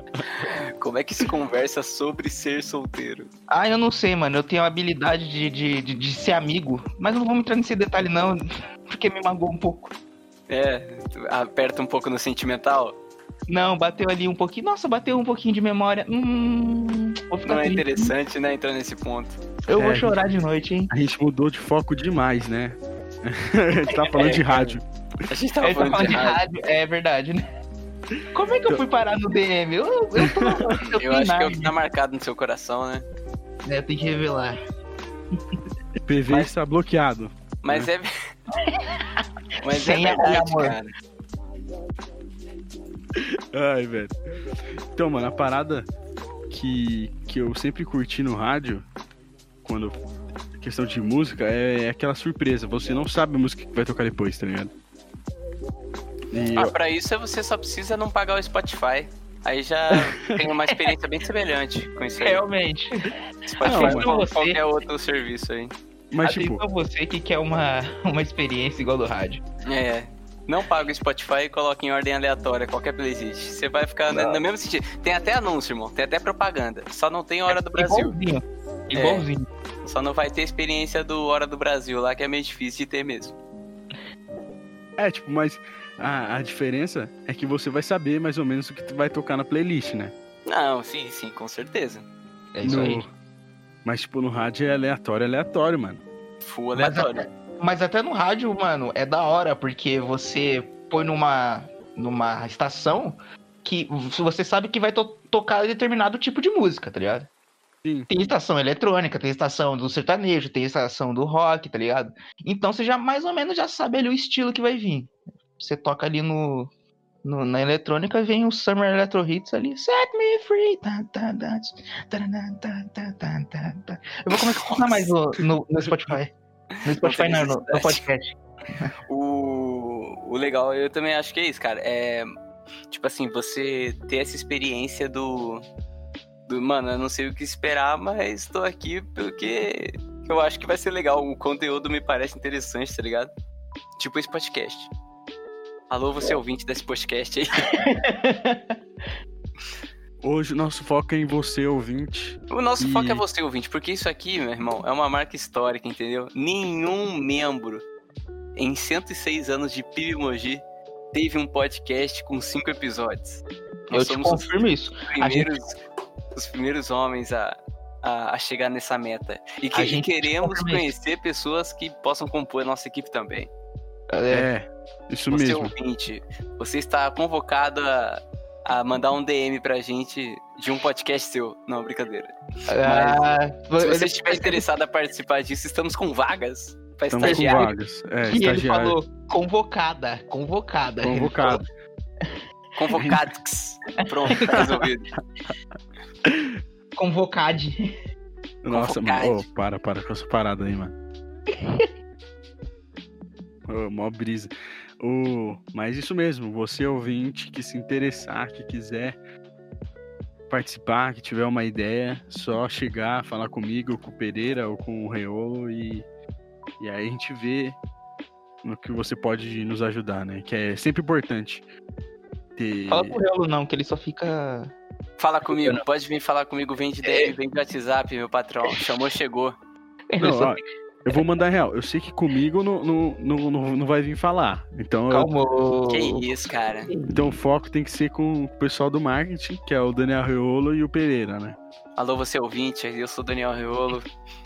Como é que se conversa sobre ser solteiro? Ah, eu não sei, mano. Eu tenho a habilidade de, de, de, de ser amigo. Mas não vamos entrar nesse detalhe, não. Porque me magoou um pouco. É, aperta um pouco no sentimental. Não, bateu ali um pouquinho. Nossa, bateu um pouquinho de memória. Hum. Vou ficar Não é triste. interessante, né, entrar nesse ponto. Eu É, vou gente. chorar de noite, hein? a gente mudou de foco demais, né? a gente tá falando de rádio. A gente tava Ele tá falando, falando de rádio. É verdade, né? Como é que eu fui parar no DM? Eu, eu, tô, eu, Eu acho que é o que tá marcado no seu coração, né? É, tem que revelar. PV Mas- está bloqueado. Mas é. Mas Sem é verdade, amor. cara. Ai, velho. Então, mano, a parada que, que eu sempre curti no rádio, quando questão de música, é, é aquela surpresa. Você não sabe a música que vai tocar depois, tá ligado? E Ah, eu- pra isso você só precisa não pagar o Spotify. Aí já tem uma experiência bem semelhante com isso aí. Realmente. Spotify Não, mas- ou Então você- qualquer outro serviço aí. mas tipo, Atenção você que quer uma, uma experiência igual do rádio. É. Não paga o Spotify e coloca em ordem aleatória qualquer playlist. Você vai ficar no, Não. no mesmo sentido. Tem até anúncio, irmão. Tem até propaganda. Só não tem Hora do Brasil. Igualzinho. Igualzinho. Só não vai ter experiência do Hora do Brasil lá, que é meio difícil de ter mesmo. é, tipo, mas a, a diferença é que você vai saber mais ou menos o que tu vai tocar na playlist, né? Não, sim, sim, com certeza. É isso No- aí. Mas, tipo, no rádio é aleatório, aleatório, mano. Full Mas aleatório. Mas até no rádio, mano, é da hora, porque você põe numa, numa estação que você sabe que vai to- tocar determinado tipo de música, tá ligado? Sim. Tem estação eletrônica, tem estação do sertanejo, tem estação do rock, tá ligado? Então você já mais ou menos já sabe ali o estilo que vai vir você toca ali no, no, na eletrônica, vem o Summer Electro Hits ali, set me free. Eu vou começar a contar mais no, no, no Spotify. No Spotify não, no, no podcast. O, o legal, eu também acho que é isso, cara. É, tipo assim, você ter essa experiência do, do. Mano, eu não sei o que esperar, mas estou aqui porque eu acho que vai ser legal. O conteúdo me parece interessante, tá ligado? Tipo esse podcast. Alô, você ouvinte desse podcast aí. Hoje o nosso foco é em você, ouvinte. O nosso E- foco é você, ouvinte, porque isso aqui, meu irmão, é uma marca histórica, entendeu? Nenhum membro em 106 anos de PibMoji teve um podcast com cinco episódios. Eu Nós te somos os confirmo isso. A gente- primeiros, os primeiros homens a, a, a chegar nessa meta. E, que, A e gente queremos conhecer pessoas que possam compor a nossa equipe também. É, É, isso Você mesmo. ouvinte, você está convocado a, a mandar um DM pra gente de um podcast seu. Não, brincadeira. ah, Se você ele- estiver interessado a participar disso, estamos com vagas para Estamos com estagiário. vagas. É, E ele falou convocada, convocada. Convocado. Convocados. Pronto, tá resolvido. Convocade. Nossa, Convocado. mano. Ô, para, para com essa parada aí, mano. Ô, mó brisa. Ô, mas isso mesmo, você ouvinte que se interessar, que quiser participar, que tiver uma ideia, só chegar, falar comigo, com o Pereira ou com o Reolo e, e aí a gente vê no que você pode nos ajudar, né? Que é sempre importante ter. Fala pro Reolo não, que ele só fica. Fala comigo, pode vir falar comigo, vem de DM, vem de WhatsApp, meu patrão. Chamou, chegou. Ele Não, só ó, eu vou mandar real. Eu sei que comigo não, não, não, não, não vai vir falar. Então, eu- calmou. Que isso, cara. então o foco tem que ser com o pessoal do marketing, que é o Daniel Reolo e o Pereira, né? Alô, você ouvinte, eu sou o Daniel Riolo.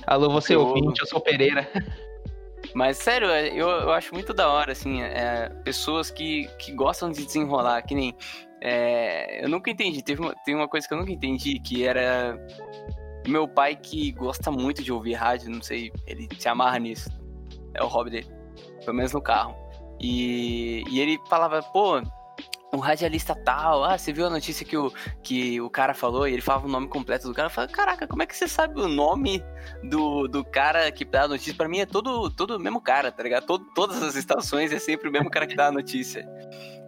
Alô, você Reolo. ouvinte, eu sou o Pereira. Mas, sério, eu, eu acho muito da hora, assim, é, pessoas que, que gostam de desenrolar, que nem. é, eu nunca entendi, teve uma, tem uma coisa que eu nunca entendi, que era meu pai que gosta muito de ouvir rádio, não sei, ele se amarra nisso. É o hobby dele, pelo menos no carro. E, e ele falava, pô, um radialista tal, ah, você viu a notícia que o, que o cara falou, e ele falava o nome completo do cara, eu falava, caraca, como é que você sabe o nome do, do cara que dá a notícia? Pra mim é todo, todo o mesmo cara, tá ligado? Todo, todas as estações é sempre o mesmo cara que dá a notícia.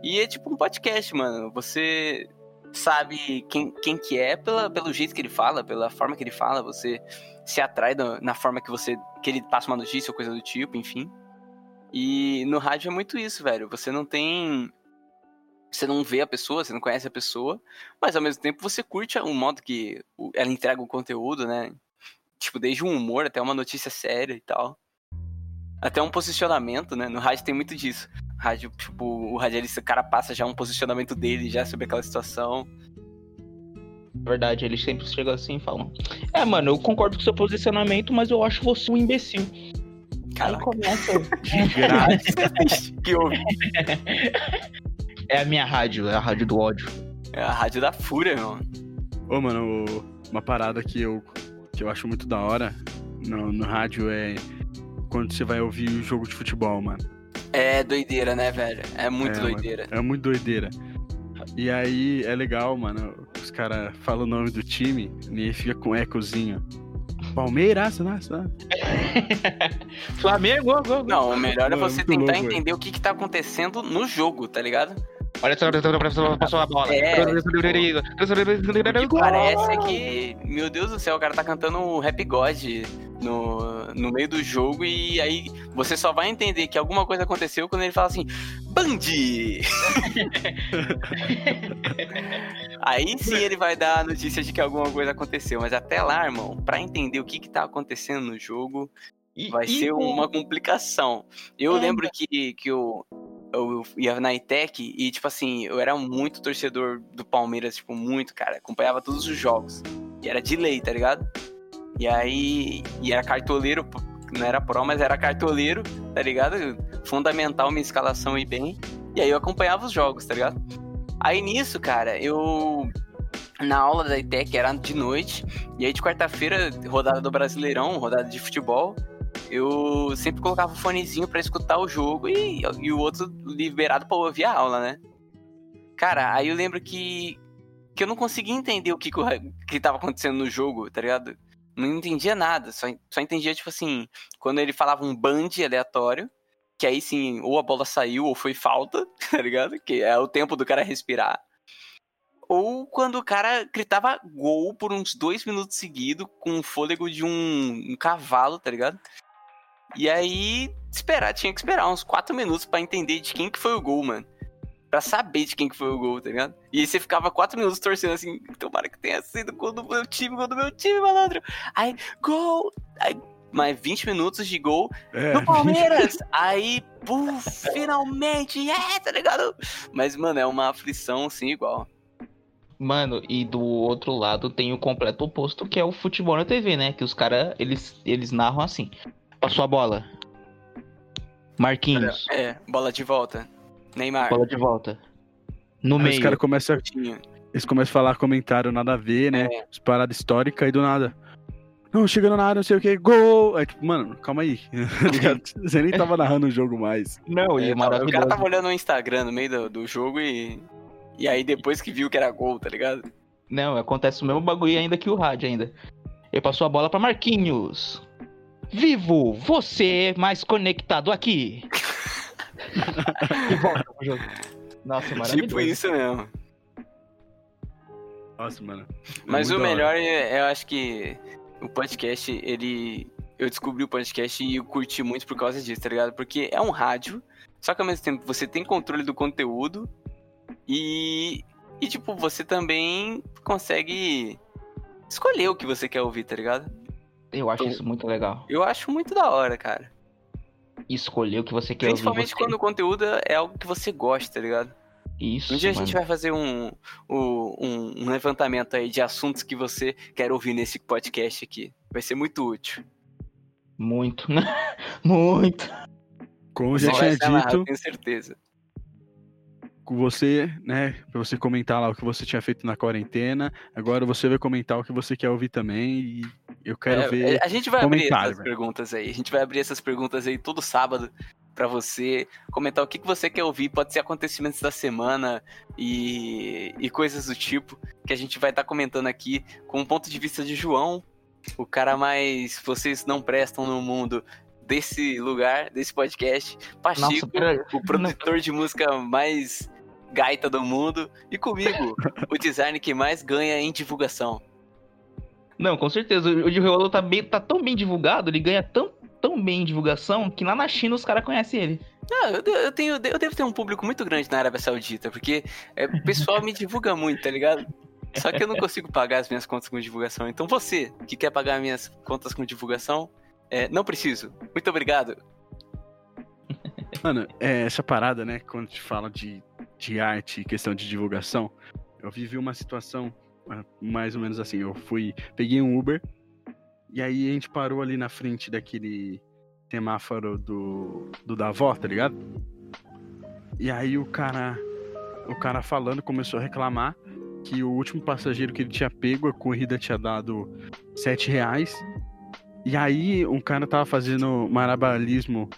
E é tipo um podcast, mano. Você sabe quem, quem que é pela, pelo jeito que ele fala, pela forma que ele fala, você se atrai na, na forma que você que ele passa uma notícia ou coisa do tipo, enfim. E no rádio é muito isso, velho. Você não tem você não vê a pessoa, você não conhece a pessoa, mas ao mesmo tempo você curte o modo que ela entrega o conteúdo, né? Tipo, desde um humor até uma notícia séria e tal. Até um posicionamento, né? No rádio tem muito disso. Rádio, tipo, o radialista, o cara passa já um posicionamento dele já sobre aquela situação. Na verdade, eles sempre chegam assim e falam: É, mano, eu concordo com o seu posicionamento, mas eu acho você um imbecil. Aí Caraca, começa. De graça. que ouve. É a minha rádio, é a rádio do ódio. É a rádio da fúria, meu. Ô, mano, uma parada que eu, que eu acho muito da hora no, no rádio é quando você vai ouvir o jogo de futebol, mano. É doideira, né, velho? É muito É, mano. doideira. É muito doideira. E aí é legal, mano. Os caras falam o nome do time e fica com ecozinho. Palmeiras, nossa. Flamengo, gol, gol. Não, o melhor é Mano, você tentar louco, entender o que, que tá acontecendo no jogo, tá ligado? Olha só, passou a bola. É. O que parece é que, meu Deus do céu, o cara tá cantando o Rap God no, no meio do jogo e aí você só vai entender que alguma coisa aconteceu quando ele fala assim, Bandi! aí sim ele vai dar a notícia de que alguma coisa aconteceu, mas até lá, irmão, pra entender o que que tá acontecendo no jogo, E- vai e- ser uma complicação. Eu É, lembro que, que eu, eu ia na ITEC e, tipo assim, eu era muito torcedor do Palmeiras, tipo, muito, cara. Acompanhava todos os jogos. E era de lei, tá ligado? E aí, e era cartoleiro, não era pró, mas era cartoleiro, tá ligado? Fundamental minha escalação ir bem. E aí eu acompanhava os jogos, tá ligado? Aí nisso, cara, eu. Na aula da ITEC era de noite, e aí de quarta-feira, rodada do Brasileirão, rodada de futebol, eu sempre colocava o fonezinho pra escutar o jogo e, e o outro liberado pra ouvir a aula, né? Cara, aí eu lembro que, que eu não conseguia entender o que, que tava acontecendo no jogo, tá ligado? Não entendia nada, só, só entendia, tipo assim, quando ele falava um band aleatório, que aí sim, ou a bola saiu ou foi falta, tá ligado? Que é o tempo do cara respirar. Ou quando o cara gritava gol por uns dois minutos seguidos, com o fôlego de um, um cavalo, tá ligado? E aí, esperar, tinha que esperar uns quatro minutos pra entender de quem que foi o gol, mano. Pra saber de quem que foi o gol, tá ligado? E aí você ficava quatro minutos torcendo assim, tomara que tenha sido gol do meu time, gol do meu time, malandro. Aí, gol! Aí, mais 20 minutos de gol É, do Palmeiras! aí, puf, finalmente, é, tá ligado? Mas, mano, é uma aflição, assim, igual. Mano, e do outro lado tem o completo oposto, que é o futebol na TV, né? Que os caras, eles, eles narram assim. Passou a bola. Marquinhos. É, bola de volta. Neymar. Bola de volta. No Aí os meio. caras começam, Coutinho. eles começam a falar comentário nada a ver, né? É. As paradas históricas e do nada. Não, chegando na área, não sei o que, gol! Aí, tipo, mano, calma aí. tá? Você nem tava narrando o jogo mais. Não, e É, é o cara maravilhoso. tava olhando no Instagram no meio do, do jogo e. E aí depois que viu que era gol, tá ligado? Não, acontece o mesmo bagulho ainda que o rádio ainda. Ele passou a bola pra Marquinhos. Vivo, você mais conectado aqui. e volta pro jogo. Nossa, maravilhoso. Tipo isso mesmo. Nossa, mano. Mas Muito o melhor, é, eu acho que o podcast, ele. Eu descobri o podcast e eu curti muito por causa disso, tá ligado? Porque é um rádio, só que ao mesmo tempo você tem controle do conteúdo e. E, tipo, você também consegue escolher o que você quer ouvir, tá ligado? Eu acho isso muito legal. Eu acho muito da hora, cara. Escolher o que você quer ouvir. Principalmente você- quando o conteúdo é algo que você gosta, tá ligado? Isso, Um dia a mano. gente vai fazer um, um, um- levantamento aí de assuntos que você quer ouvir nesse podcast aqui. Vai ser muito útil. Muito. muito. Como eu já tinha dito, eu tenho certeza. com você, né? Pra você comentar lá o que você tinha feito na quarentena. Agora você vai comentar o que você quer ouvir também. E eu quero É, ver. a gente vai abrir essas velho. perguntas aí. A gente vai abrir essas perguntas aí todo sábado pra você comentar o que, que você quer ouvir. Pode ser acontecimentos da semana e, e coisas do tipo que a gente vai estar comentando aqui com um ponto de vista de João, o cara mais vocês não prestam no mundo desse lugar, desse podcast. Pachico, Nossa, pera- o produtor de música mais gaita do mundo. E comigo, o design que mais ganha em divulgação. Não, com certeza. O Riolo tá, bem, tá tão bem divulgado, ele ganha tão, tão bem em divulgação que lá na China os caras conhecem ele. Ah, eu, eu tenho, eu devo ter um público muito grande na Arábia Saudita, porque é, o pessoal me divulga muito, tá ligado? Só que eu não consigo pagar as minhas contas com divulgação. Então você, que quer pagar minhas contas com divulgação, é, não preciso. Muito obrigado. Mano, é, essa parada, né? Quando te fala de, de arte e questão de divulgação, eu vivi uma situação mais ou menos assim. Eu fui, peguei um Uber e aí a gente parou ali na frente daquele semáforo do, do da avó, tá ligado? E aí o cara, o cara falando começou a reclamar que o último passageiro que ele tinha pego, a corrida tinha dado sete reais. E aí um cara tava fazendo marabalismo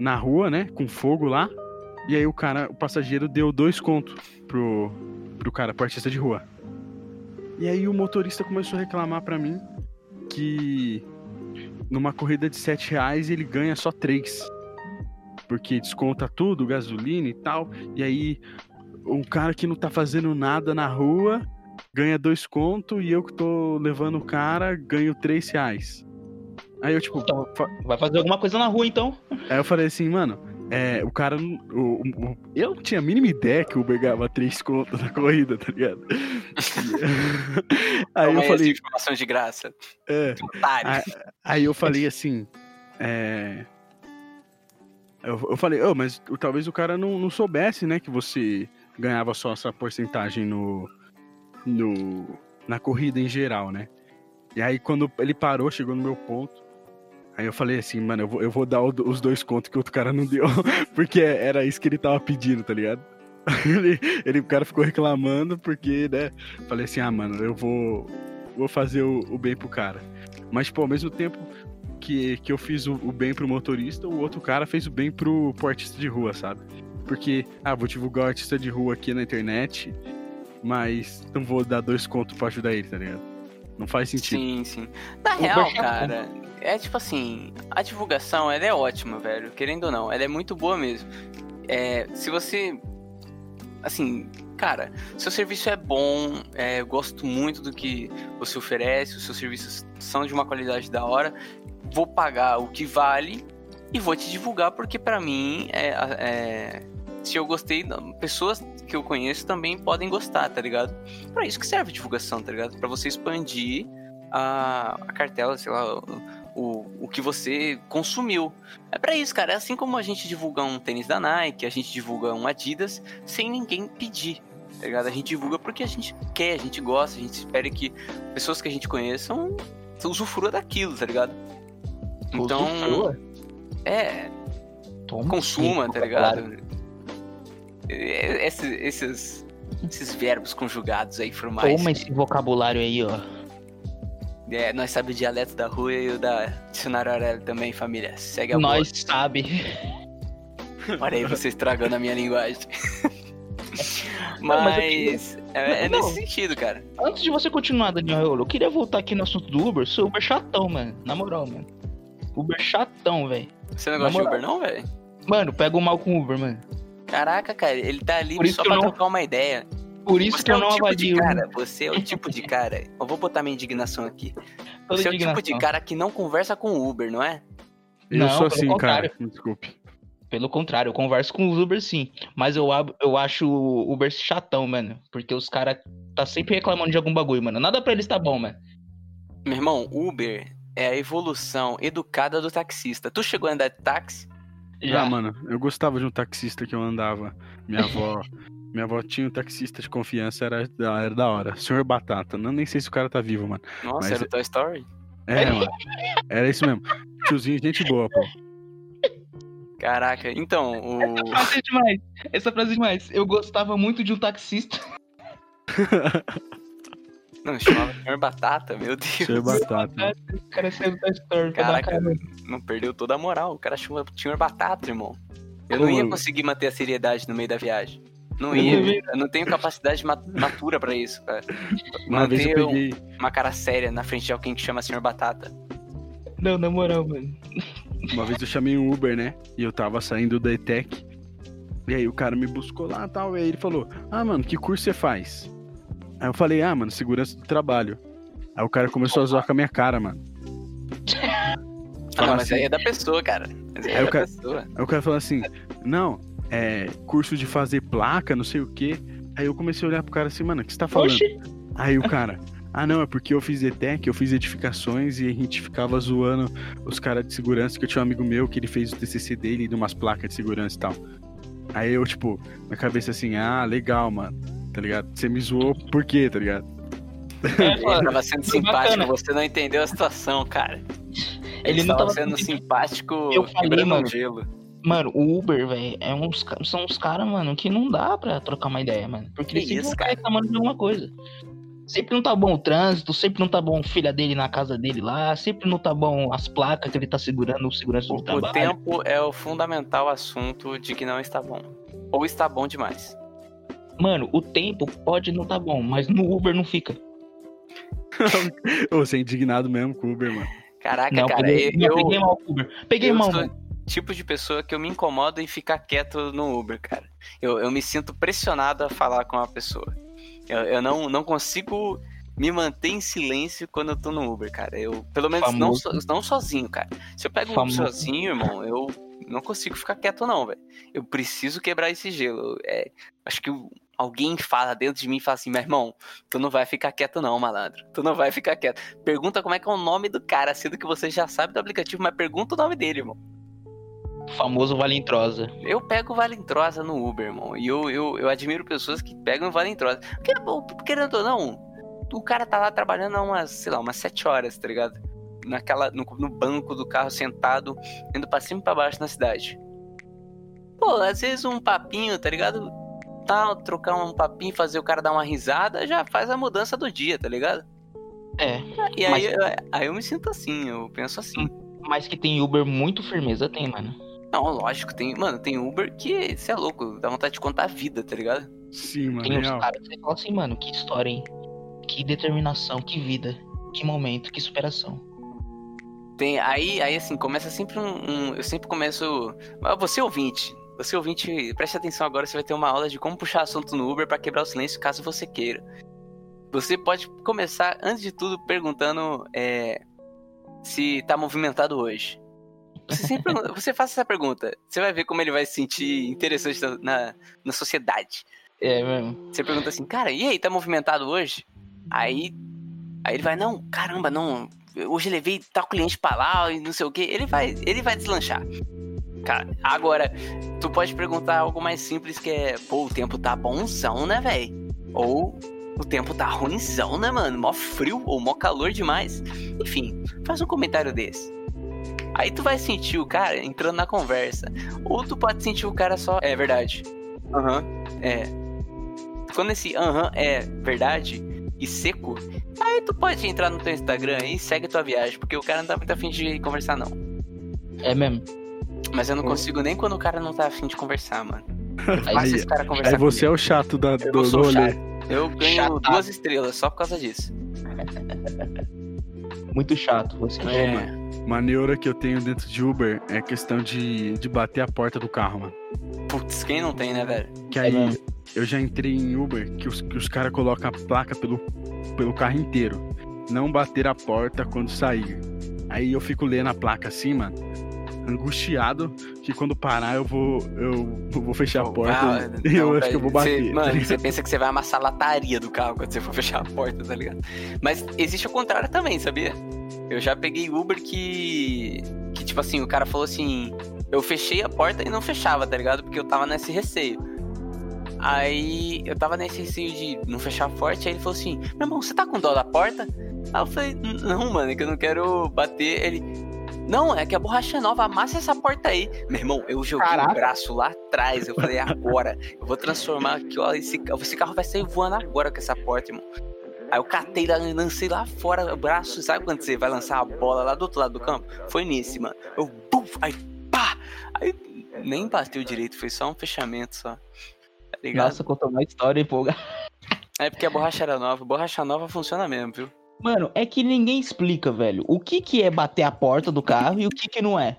na rua, né? Com fogo lá. E aí o cara, o passageiro deu dois contos pro, pro cara, pro artista de rua. E aí o motorista começou a reclamar pra mim que numa corrida de 7 reais ele ganha só 3. Porque desconta tudo, gasolina e tal. E aí, um cara que não tá fazendo nada na rua ganha dois conto e eu que tô levando o cara ganho 3 reais. Aí eu, tipo. Então, vai fazer alguma coisa na rua então. Aí eu falei assim, mano, é, o cara. O, o, eu não tinha a mínima ideia que o Uber ganhava 3 contos na corrida, tá ligado? aí Toma eu falei. informação de graça. É. Aí, aí eu falei assim. É... Eu, eu falei, oh, mas talvez o cara não, não soubesse, né, que você ganhava só essa porcentagem no, no na corrida em geral, né? E aí quando ele parou, chegou no meu ponto. Aí eu falei assim, mano, eu vou, eu vou dar os dois contos que o outro cara não deu, porque era isso que ele tava pedindo, tá ligado? Ele, ele, o cara ficou reclamando porque, né? Falei assim, ah, mano, eu vou, vou fazer o, o bem pro cara. Mas, tipo, ao mesmo tempo que, que eu fiz o, o bem pro motorista, o outro cara fez o bem pro, pro artista de rua, sabe? Porque, ah, vou divulgar o artista de rua aqui na internet, mas não vou dar dois contos pra ajudar ele, tá ligado? Não faz sentido. Sim, sim. Na Uber real, chapéu. cara, é tipo assim, a divulgação, ela é ótima, velho. Querendo ou não, ela é muito boa mesmo. É, se você. Assim, cara, seu serviço é bom, é, eu gosto muito do que você oferece, os seus serviços são de uma qualidade da hora. Vou pagar o que vale e vou te divulgar, porque pra mim, é, é, se eu gostei, pessoas que eu conheço também podem gostar, tá ligado? Pra isso que serve a divulgação, tá ligado? Pra você expandir a, a cartela, sei lá, o, o, que você consumiu. É pra isso, cara. É assim como a gente divulga um tênis da Nike, a gente divulga um Adidas, sem ninguém pedir. Tá ligado? A gente divulga porque a gente quer, a gente gosta, a gente espera que pessoas que a gente conheçam usufruam daquilo, tá ligado? Então, Usufrua. é, Toma consuma, tá ligado? É, Esses, esses, esses verbos conjugados aí formais. Toma esse vocabulário aí, ó. É, nós sabemos o dialeto da rua e o da dicionário Aurélio também, família. Segue a Nós sabe. boa. Olha aí, você estragando a minha linguagem. Não, mas eu Mas é, é Não. nesse sentido, cara. Antes de você continuar, Daniel, eu queria voltar aqui no assunto do Uber. Seu Uber chatão, mano. Na moral, mano. Uber chatão, velho. Você não gosta de. Uber, não, velho? Mano, pega o mal com o Uber, mano. Caraca, cara, ele tá ali só pra não- trocar uma ideia. Por isso Você que é eu o não tipo avalio. de cara, você é o tipo de cara. Eu vou botar minha indignação aqui. toda Você é o tipo de cara que não conversa com o Uber, não é? Eu Não, sou pelo assim, contrário. cara. Desculpe. Pelo contrário, eu converso com os Uber sim. Mas eu, eu acho o Uber chatão, mano. Porque os caras tá sempre reclamando de algum bagulho, mano. Nada pra eles tá bom, mano. Meu irmão, Uber é a evolução educada do taxista. Tu chegou a andar de táxi? Já. Ah, mano, eu gostava de um taxista que eu andava. Minha avó. Minha avó tinha um taxista de confiança, era, da- era da hora. Senhor Batata. Não, nem sei se o cara tá vivo, mano. Nossa, Mas era o Toy Story? É, mano. Era isso mesmo. Tiozinho, gente boa, pô. Caraca, então, o. Essa frase é demais. Essa frase é demais. Eu gostava muito de um taxista. Não, chamava Senhor Batata, meu Deus. Senhor Batata. O cara dar Caraca, cara. não perdeu toda a moral. O cara chama Senhor Batata, irmão. Eu não ia conseguir manter a seriedade no meio da viagem. Não ia. Eu não tenho capacidade ma- matura pra isso, cara. Uma vez eu Manter peguei. uma cara séria na frente de alguém que chama Senhor Batata. Não, na moral, mano. Uma vez eu chamei um Uber, né? E eu tava saindo da ETEC. E aí o cara me buscou lá e tal. E aí ele falou: Ah, mano, que curso você faz? Aí eu falei: Ah, mano, segurança do trabalho. Aí o cara começou a zoar com a minha cara, mano. Ah, Fala mas assim. aí é da pessoa, cara. Mas aí Aí é o da cara- pessoa. Aí o cara falou assim: Não, é curso de fazer placa, não sei o quê. Aí eu comecei a olhar pro cara assim, mano, o que você tá falando? Oxi. Aí o cara, ah não, é porque eu fiz ETEC, eu fiz edificações e a gente ficava zoando os caras de segurança, que eu tinha um amigo meu que ele fez o TCC dele de umas placas de segurança e tal. Aí eu, tipo, na cabeça assim, ah, legal, mano, tá ligado? Você me zoou por quê, tá ligado? É, Ele tava sendo simpático, bacana. você não entendeu a situação, cara. Ele não tava sendo simpático Eu falei, mano. gelo. Mano, o Uber, velho, é uns, são uns caras, mano, que não dá pra trocar uma ideia, mano. Porque Que eles sempre isso, cara? reclamando de alguma coisa. Sempre não tá bom o trânsito, sempre não tá bom a filha dele na casa dele lá, sempre não tá bom as placas que ele tá segurando, o segurança O, do o trabalho. tempo é o fundamental assunto de que não está bom. Ou está bom demais. Mano, o tempo pode não tá bom, mas no Uber não fica. Ô, Você é indignado mesmo com o Uber, mano. Caraca, Não, cara, peguei, eu, não, peguei mal, Uber. Peguei eu mal, sou mano. tipo de pessoa que eu me incomodo em ficar quieto no Uber, cara. Eu, eu me sinto pressionado a falar com uma pessoa. Eu, eu não, não consigo me manter em silêncio quando eu tô no Uber, cara. Eu, pelo menos não, so- não sozinho, cara. Se eu pego um Uber Famoso. sozinho, irmão, eu não consigo ficar quieto, não, velho. Eu preciso quebrar esse gelo. É, acho que o- alguém fala dentro de mim e fala assim, meu irmão, tu não vai ficar quieto, não, malandro. Tu não vai ficar quieto. Pergunta como é que é o nome do cara, sendo que você já sabe do aplicativo, mas pergunta o nome dele, irmão. O famoso Valentrosa. Eu pego Valentrosa no Uber, irmão. E eu, eu, eu admiro pessoas que pegam Valentrosa. Porque, querendo ou não, o cara tá lá trabalhando há umas, sei lá, umas sete horas, tá ligado? Naquela, no, no banco do carro, sentado, indo pra cima e pra baixo na cidade. Pô, às vezes um papinho, tá ligado? Tal, trocar um papinho, fazer o cara dar uma risada, já faz a mudança do dia, tá ligado? É, E aí, Mas- eu, aí eu me sinto assim, eu penso assim. mas que tem Uber muito firmeza, tem, mano. Não, lógico, tem, mano, tem Uber que, você é louco, dá vontade de contar a vida, tá ligado? Sim, mano. Tem uns caras que você fala assim, mano, que história, hein? Que determinação, que vida, que momento, que superação. Tem, aí, aí assim, começa sempre um, um- Eu sempre começo. Mas Você ouvinte, você ouvinte, preste atenção agora, você vai ter uma aula de como puxar assunto no Uber pra quebrar o silêncio caso você queira. Você pode começar, antes de tudo, perguntando é, se tá movimentado hoje. Você sempre você faz essa pergunta, você vai ver como ele vai se sentir interessante na, na, sociedade. É mesmo. Você pergunta assim, cara, e aí, tá movimentado hoje? Aí, aí ele vai, não, caramba, não. Hoje levei tal cliente pra lá e não sei o que. Ele vai, ele vai deslanchar. Cara, agora, tu pode perguntar algo mais simples que é, pô, o tempo tá bonzão, né, velho? Ou o tempo tá ruimzão, né, mano? Mó frio ou mó calor demais. Enfim, faz um comentário desse. Aí tu vai sentir o cara entrando na conversa. Ou tu pode sentir o cara só. É verdade. Aham. é. Quando esse aham é verdade e seco, aí tu pode entrar no teu Instagram e segue tua viagem, porque o cara não tá muito afim de conversar, não. É mesmo. Mas eu não Ô. consigo nem quando o cara não tá afim de conversar, mano. Aí- esse cara conversar Aí você é comigo. o chato da, Eu do, rolê. Eu ganho Chatado. duas estrelas só por causa disso. Muito chato você. É. Uma neura que eu tenho dentro de Uber é questão de, de bater a porta do carro, mano. Putz, quem não tem, né, velho? Que É aí mesmo. eu já entrei em Uber que os, que os caras colocam a placa pelo, pelo carro inteiro. Não bater a porta quando sair. Aí eu fico lendo a placa assim, mano. Angustiado que quando parar eu vou. Eu vou fechar a porta Ah, e eu não, acho que eu vou bater. você- tá mano, você pensa que você vai amassar a lataria do carro quando você for fechar a porta, tá ligado? Mas existe o contrário também, sabia? Eu já peguei Uber que. Que, tipo assim, o cara falou assim. Eu fechei a porta e não fechava, tá ligado? Porque eu tava nesse receio. Aí eu tava nesse receio de não fechar forte. Aí ele falou assim: Meu irmão, você tá com dó da porta? Aí eu falei: Não, mano, é que eu não quero bater. Ele. Não, é que a borracha é nova, amassa essa porta aí. Meu irmão, eu joguei o braço lá atrás. Eu falei, agora, eu vou transformar aqui, ó. Esse, esse carro vai sair voando agora com essa porta, irmão. Aí eu catei lá, lancei lá fora o braço. Sabe quando você vai lançar a bola lá do outro lado do campo? Foi nesse, mano. Eu, buf, aí pá! Aí nem bateu direito, foi só um fechamento só. Tá ligado? Nossa, contou uma história, empolga. É porque a borracha era nova. Borracha nova funciona mesmo, viu? Mano, é que ninguém explica, velho. O que que é bater a porta do carro e o que que não é.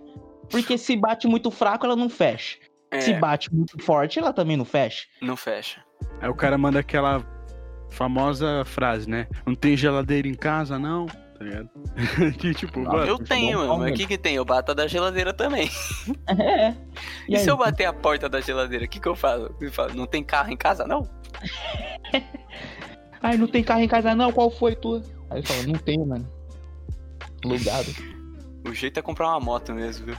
Porque se bate muito fraco, ela não fecha. É, Se bate muito forte, ela também não fecha. não fecha. Aí o cara manda aquela famosa frase, né? Não tem geladeira em casa, não? Tá ligado? que tipo, Ah, Eu tá tenho, mano. Mas mano. o que que tem? Eu bato a da geladeira também. É. E, aí? se eu bater a porta da geladeira, o que que eu falo? Eu falo, não tem carro em casa, não? Ai, não tem carro em casa não, qual foi tua? Aí eu falo, não tem, mano. Lugado. O jeito é comprar uma moto mesmo, viu?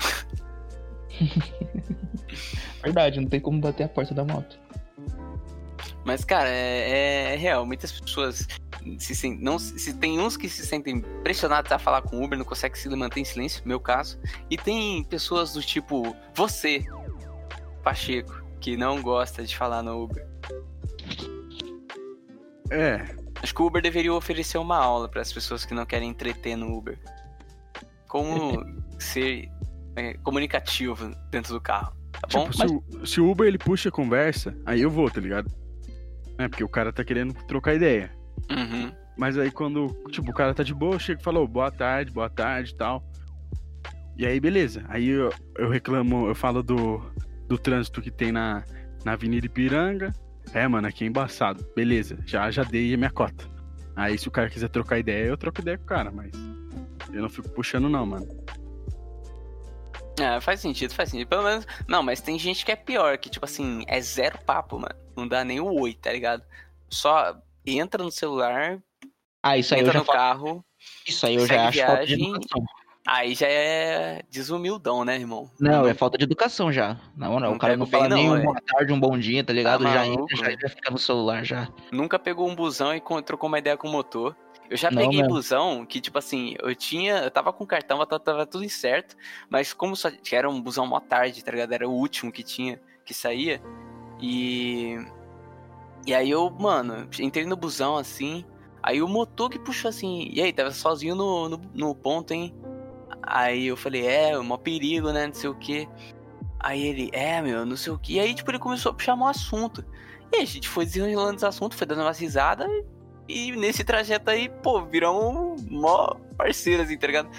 Verdade, não tem como bater a porta da moto. Mas, cara, é, é real. Muitas pessoas se, sen- não, se tem uns que se sentem pressionados a falar com o Uber, não conseguem se manter em silêncio, meu caso. E tem pessoas do tipo você, Pacheco, que não gosta de falar no Uber. é, Acho que o Uber deveria oferecer uma aula para as pessoas que não querem entreter no Uber. Como ser é, comunicativo dentro do carro, tá bom? tipo, se, o, se o Uber ele puxa a conversa, aí eu vou, tá ligado? É, porque o cara tá querendo trocar ideia. Uhum. Mas aí quando, tipo, o cara tá de boa, chega e falou, boa tarde, boa tarde e tal. E aí, beleza. Aí eu, eu reclamo, eu falo do, do trânsito que tem na, na Avenida Ipiranga. É, mano, aqui é embaçado. Beleza, já, já dei a minha cota. Aí se o cara quiser trocar ideia, eu troco ideia com o cara, mas eu não fico puxando não, mano. É, faz sentido, faz sentido. Pelo menos. Não, mas tem gente que é pior, que, tipo assim, é zero papo, mano. Não dá nem o oi, tá ligado? Só entra no celular, Ah, isso aí eu entra já no falo. carro, Isso aí eu já acho falta de educação. Aí já é desumildão, né, irmão? Não, é falta de educação já. Não, não. Não o cara não fala bem, nem não, um é. boa tarde, um bom dia, tá ligado? Tá já entra, já, velho. já fica no celular já. Nunca pegou um busão e trocou uma ideia com o motor. Eu já Não, peguei mesmo. busão que, tipo assim, eu tinha. Eu tava com cartão, tava, tava tudo certo. Mas como só era um busão mó tarde, tá ligado? Era o último que tinha, que saía. E. E aí eu, mano, entrei no busão assim. Aí o motor que puxou assim. E aí, tava sozinho no, no, no ponto, hein? Aí eu falei, é, mó perigo, né? Não sei o quê. Aí ele, é, meu, não sei o quê. E aí, tipo, ele começou a puxar um assunto. E a gente foi desenrolando esse assunto, foi dando umas risadas. E nesse trajeto aí, pô, um mó parceiro, assim, tá ligado?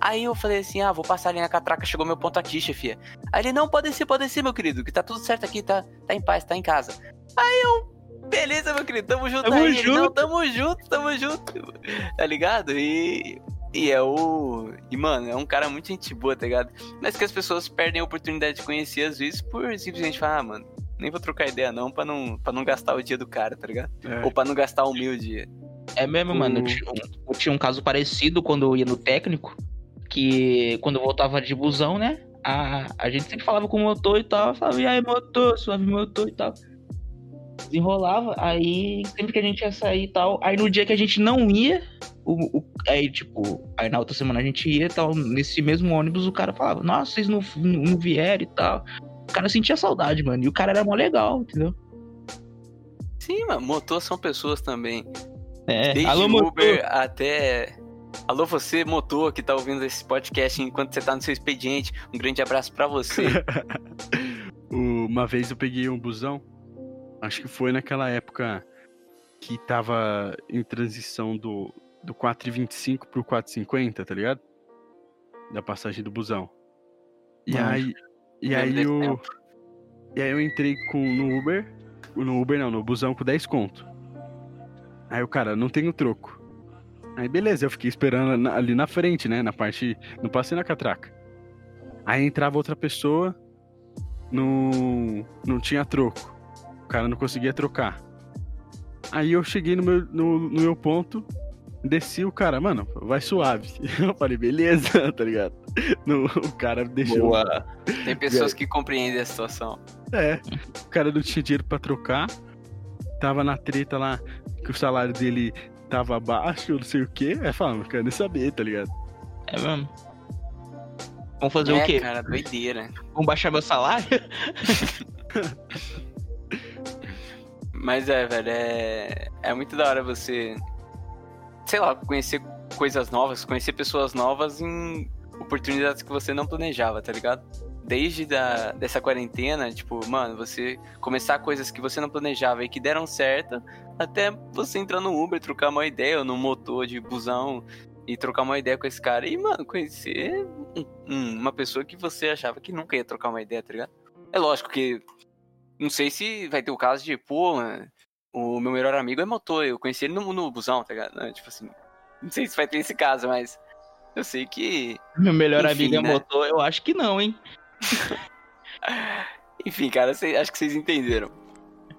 Aí eu falei assim, ah, vou passar ali na catraca, chegou meu ponto aqui, chefia. Aí ele, não, pode descer, pode descer, meu querido, que tá tudo certo aqui, tá, tá em paz, tá em casa. Aí eu, beleza, meu querido, tamo junto Tamo aí. Ele, não, junto. tamo junto, tamo junto. Tá ligado? E... E é o. E, mano, é um cara muito gente boa, tá ligado? Mas que as pessoas perdem a oportunidade de conhecer, às vezes, por simplesmente falar, ah, mano, nem vou trocar ideia, não, pra não, pra não gastar o dia do cara, tá ligado? É. Ou pra não gastar o meu dia. É mesmo, mano. Eu O- tinha, um, eu tinha um caso parecido quando eu ia no técnico, que quando eu voltava de busão, né? A, a gente sempre falava com o motor e tal, falava, e aí, motor, suave motor e tal. Desenrolava, aí sempre que a gente ia sair e tal, aí no dia que a gente não ia, o, o- aí tipo, aí na outra semana a gente ia e tal, nesse mesmo ônibus o cara falava, nossa, vocês não, não vieram e tal. O cara sentia saudade, mano, e o cara era mó legal, entendeu? Sim, mano, motor são pessoas também. É, Desde alô, motor. Uber até. Alô, você, motor, que tá ouvindo esse podcast enquanto você tá no seu expediente. Um grande abraço pra você. Uma vez eu peguei um busão, acho que foi naquela época que tava em transição do, do 4,25 pro 4,50, tá ligado? Da passagem do busão. E aí, e aí eu, tempo. e aí eu entrei com, no Uber, no Uber não, no busão com 10 conto. Aí o cara, não tenho troco. Aí beleza, eu fiquei esperando na- ali na frente, né, na parte, não passei na catraca. Aí entrava outra pessoa, não, não tinha troco. O cara não conseguia trocar. Aí eu cheguei no meu, no, no meu ponto, desci o cara, mano, vai suave. Eu falei, beleza, tá ligado? No- o cara deixou. Boa. Tem pessoas que compreendem a situação. É, o cara não tinha dinheiro pra trocar. Tava na treta lá que o salário dele tava baixo, não sei o quê. É, fala, não quero nem saber, tá ligado? É mesmo. Vamos fazer é, o quê? cara, doideira. Vamos baixar meu salário? Mas é, velho, é, é muito da hora você, sei lá, conhecer coisas novas, conhecer pessoas novas em oportunidades que você não planejava, tá ligado? Desde da, dessa quarentena, tipo, mano, você começar coisas que você não planejava e que deram certo, até você entrar no Uber, trocar uma ideia, ou no motor de busão e trocar uma ideia com esse cara e, mano, conhecer um- um- uma pessoa que você achava que nunca ia trocar uma ideia, tá ligado? É lógico que não sei se vai ter o caso de, pô, mano, o meu melhor amigo é motor, eu conheci ele no, no busão, tá ligado? Né? Tipo assim, não sei se vai ter esse caso, mas eu sei que. Meu melhor Enfim, amigo é né? motor? Eu acho que não, hein? Enfim, cara, cê- acho que vocês entenderam.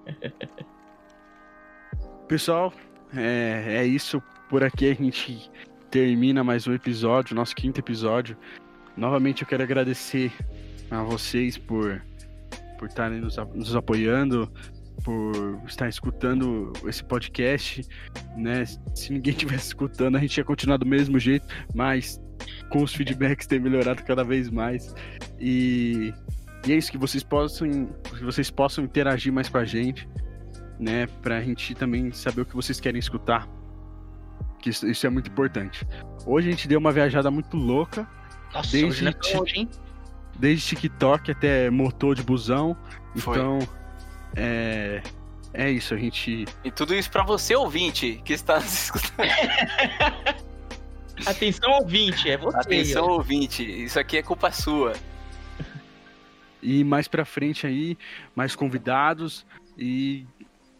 Pessoal, é, é isso. Por aqui a gente termina mais um episódio, nosso quinto episódio. Novamente eu quero agradecer a vocês por por estarem nos, nos apoiando, por estar escutando esse podcast, né? Se ninguém tivesse escutando, a gente ia continuar do mesmo jeito, mas com os feedbacks tem melhorado cada vez mais. E, e é isso que vocês possam que vocês possam interagir mais com a gente, né? Pra gente também saber o que vocês querem escutar. Que isso, isso é muito importante. Hoje a gente deu uma viajada muito louca, Nossa, Desde hoje não é longe, hein? Desde TikTok até motor de busão. Foi. Então, é, É isso, a gente. E tudo isso pra você, ouvinte, que está nos escutando. Atenção, ouvinte, é você. Atenção, ó. ouvinte, isso aqui é culpa sua. E mais pra frente aí, mais convidados e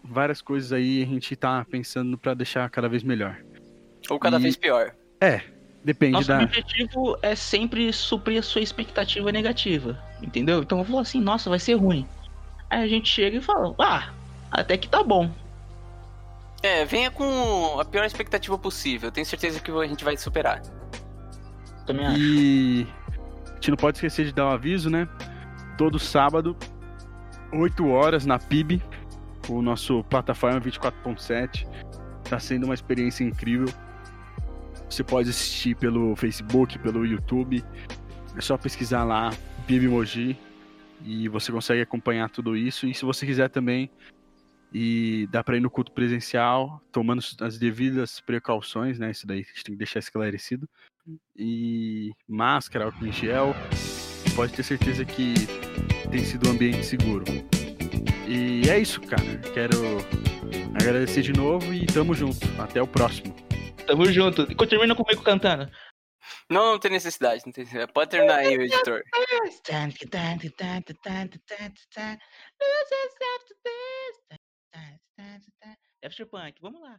várias coisas aí a gente tá pensando pra deixar cada vez melhor. Ou cada E- vez pior. Depende Nosso da. objetivo é sempre suprir a sua expectativa negativa, entendeu? Então eu falo assim, nossa, vai ser ruim. Aí a gente chega e fala, ah, até que tá bom. É, venha com a pior expectativa possível. Tenho certeza que a gente vai superar. Também acho. E a gente não pode esquecer de dar um aviso, né? Todo sábado, 8 horas na PIB, o nosso plataforma 24.7. Tá sendo uma experiência incrível. Você pode assistir pelo Facebook, pelo YouTube. É só pesquisar lá, PIB Moji, e você consegue acompanhar tudo isso. E se você quiser também, e dá para ir no culto presencial, tomando as devidas precauções, né? Isso daí a gente tem que deixar esclarecido e máscara, álcool em gel. Pode ter certeza que tem sido um ambiente seguro. E é isso, cara. Quero agradecer de novo e tamo junto. Até o próximo. Tamo junto. E termina comigo cantando. Não, não tem necessidade, não tem necessidade. Pode terminar aí, o editor. After Punk, vamos lá.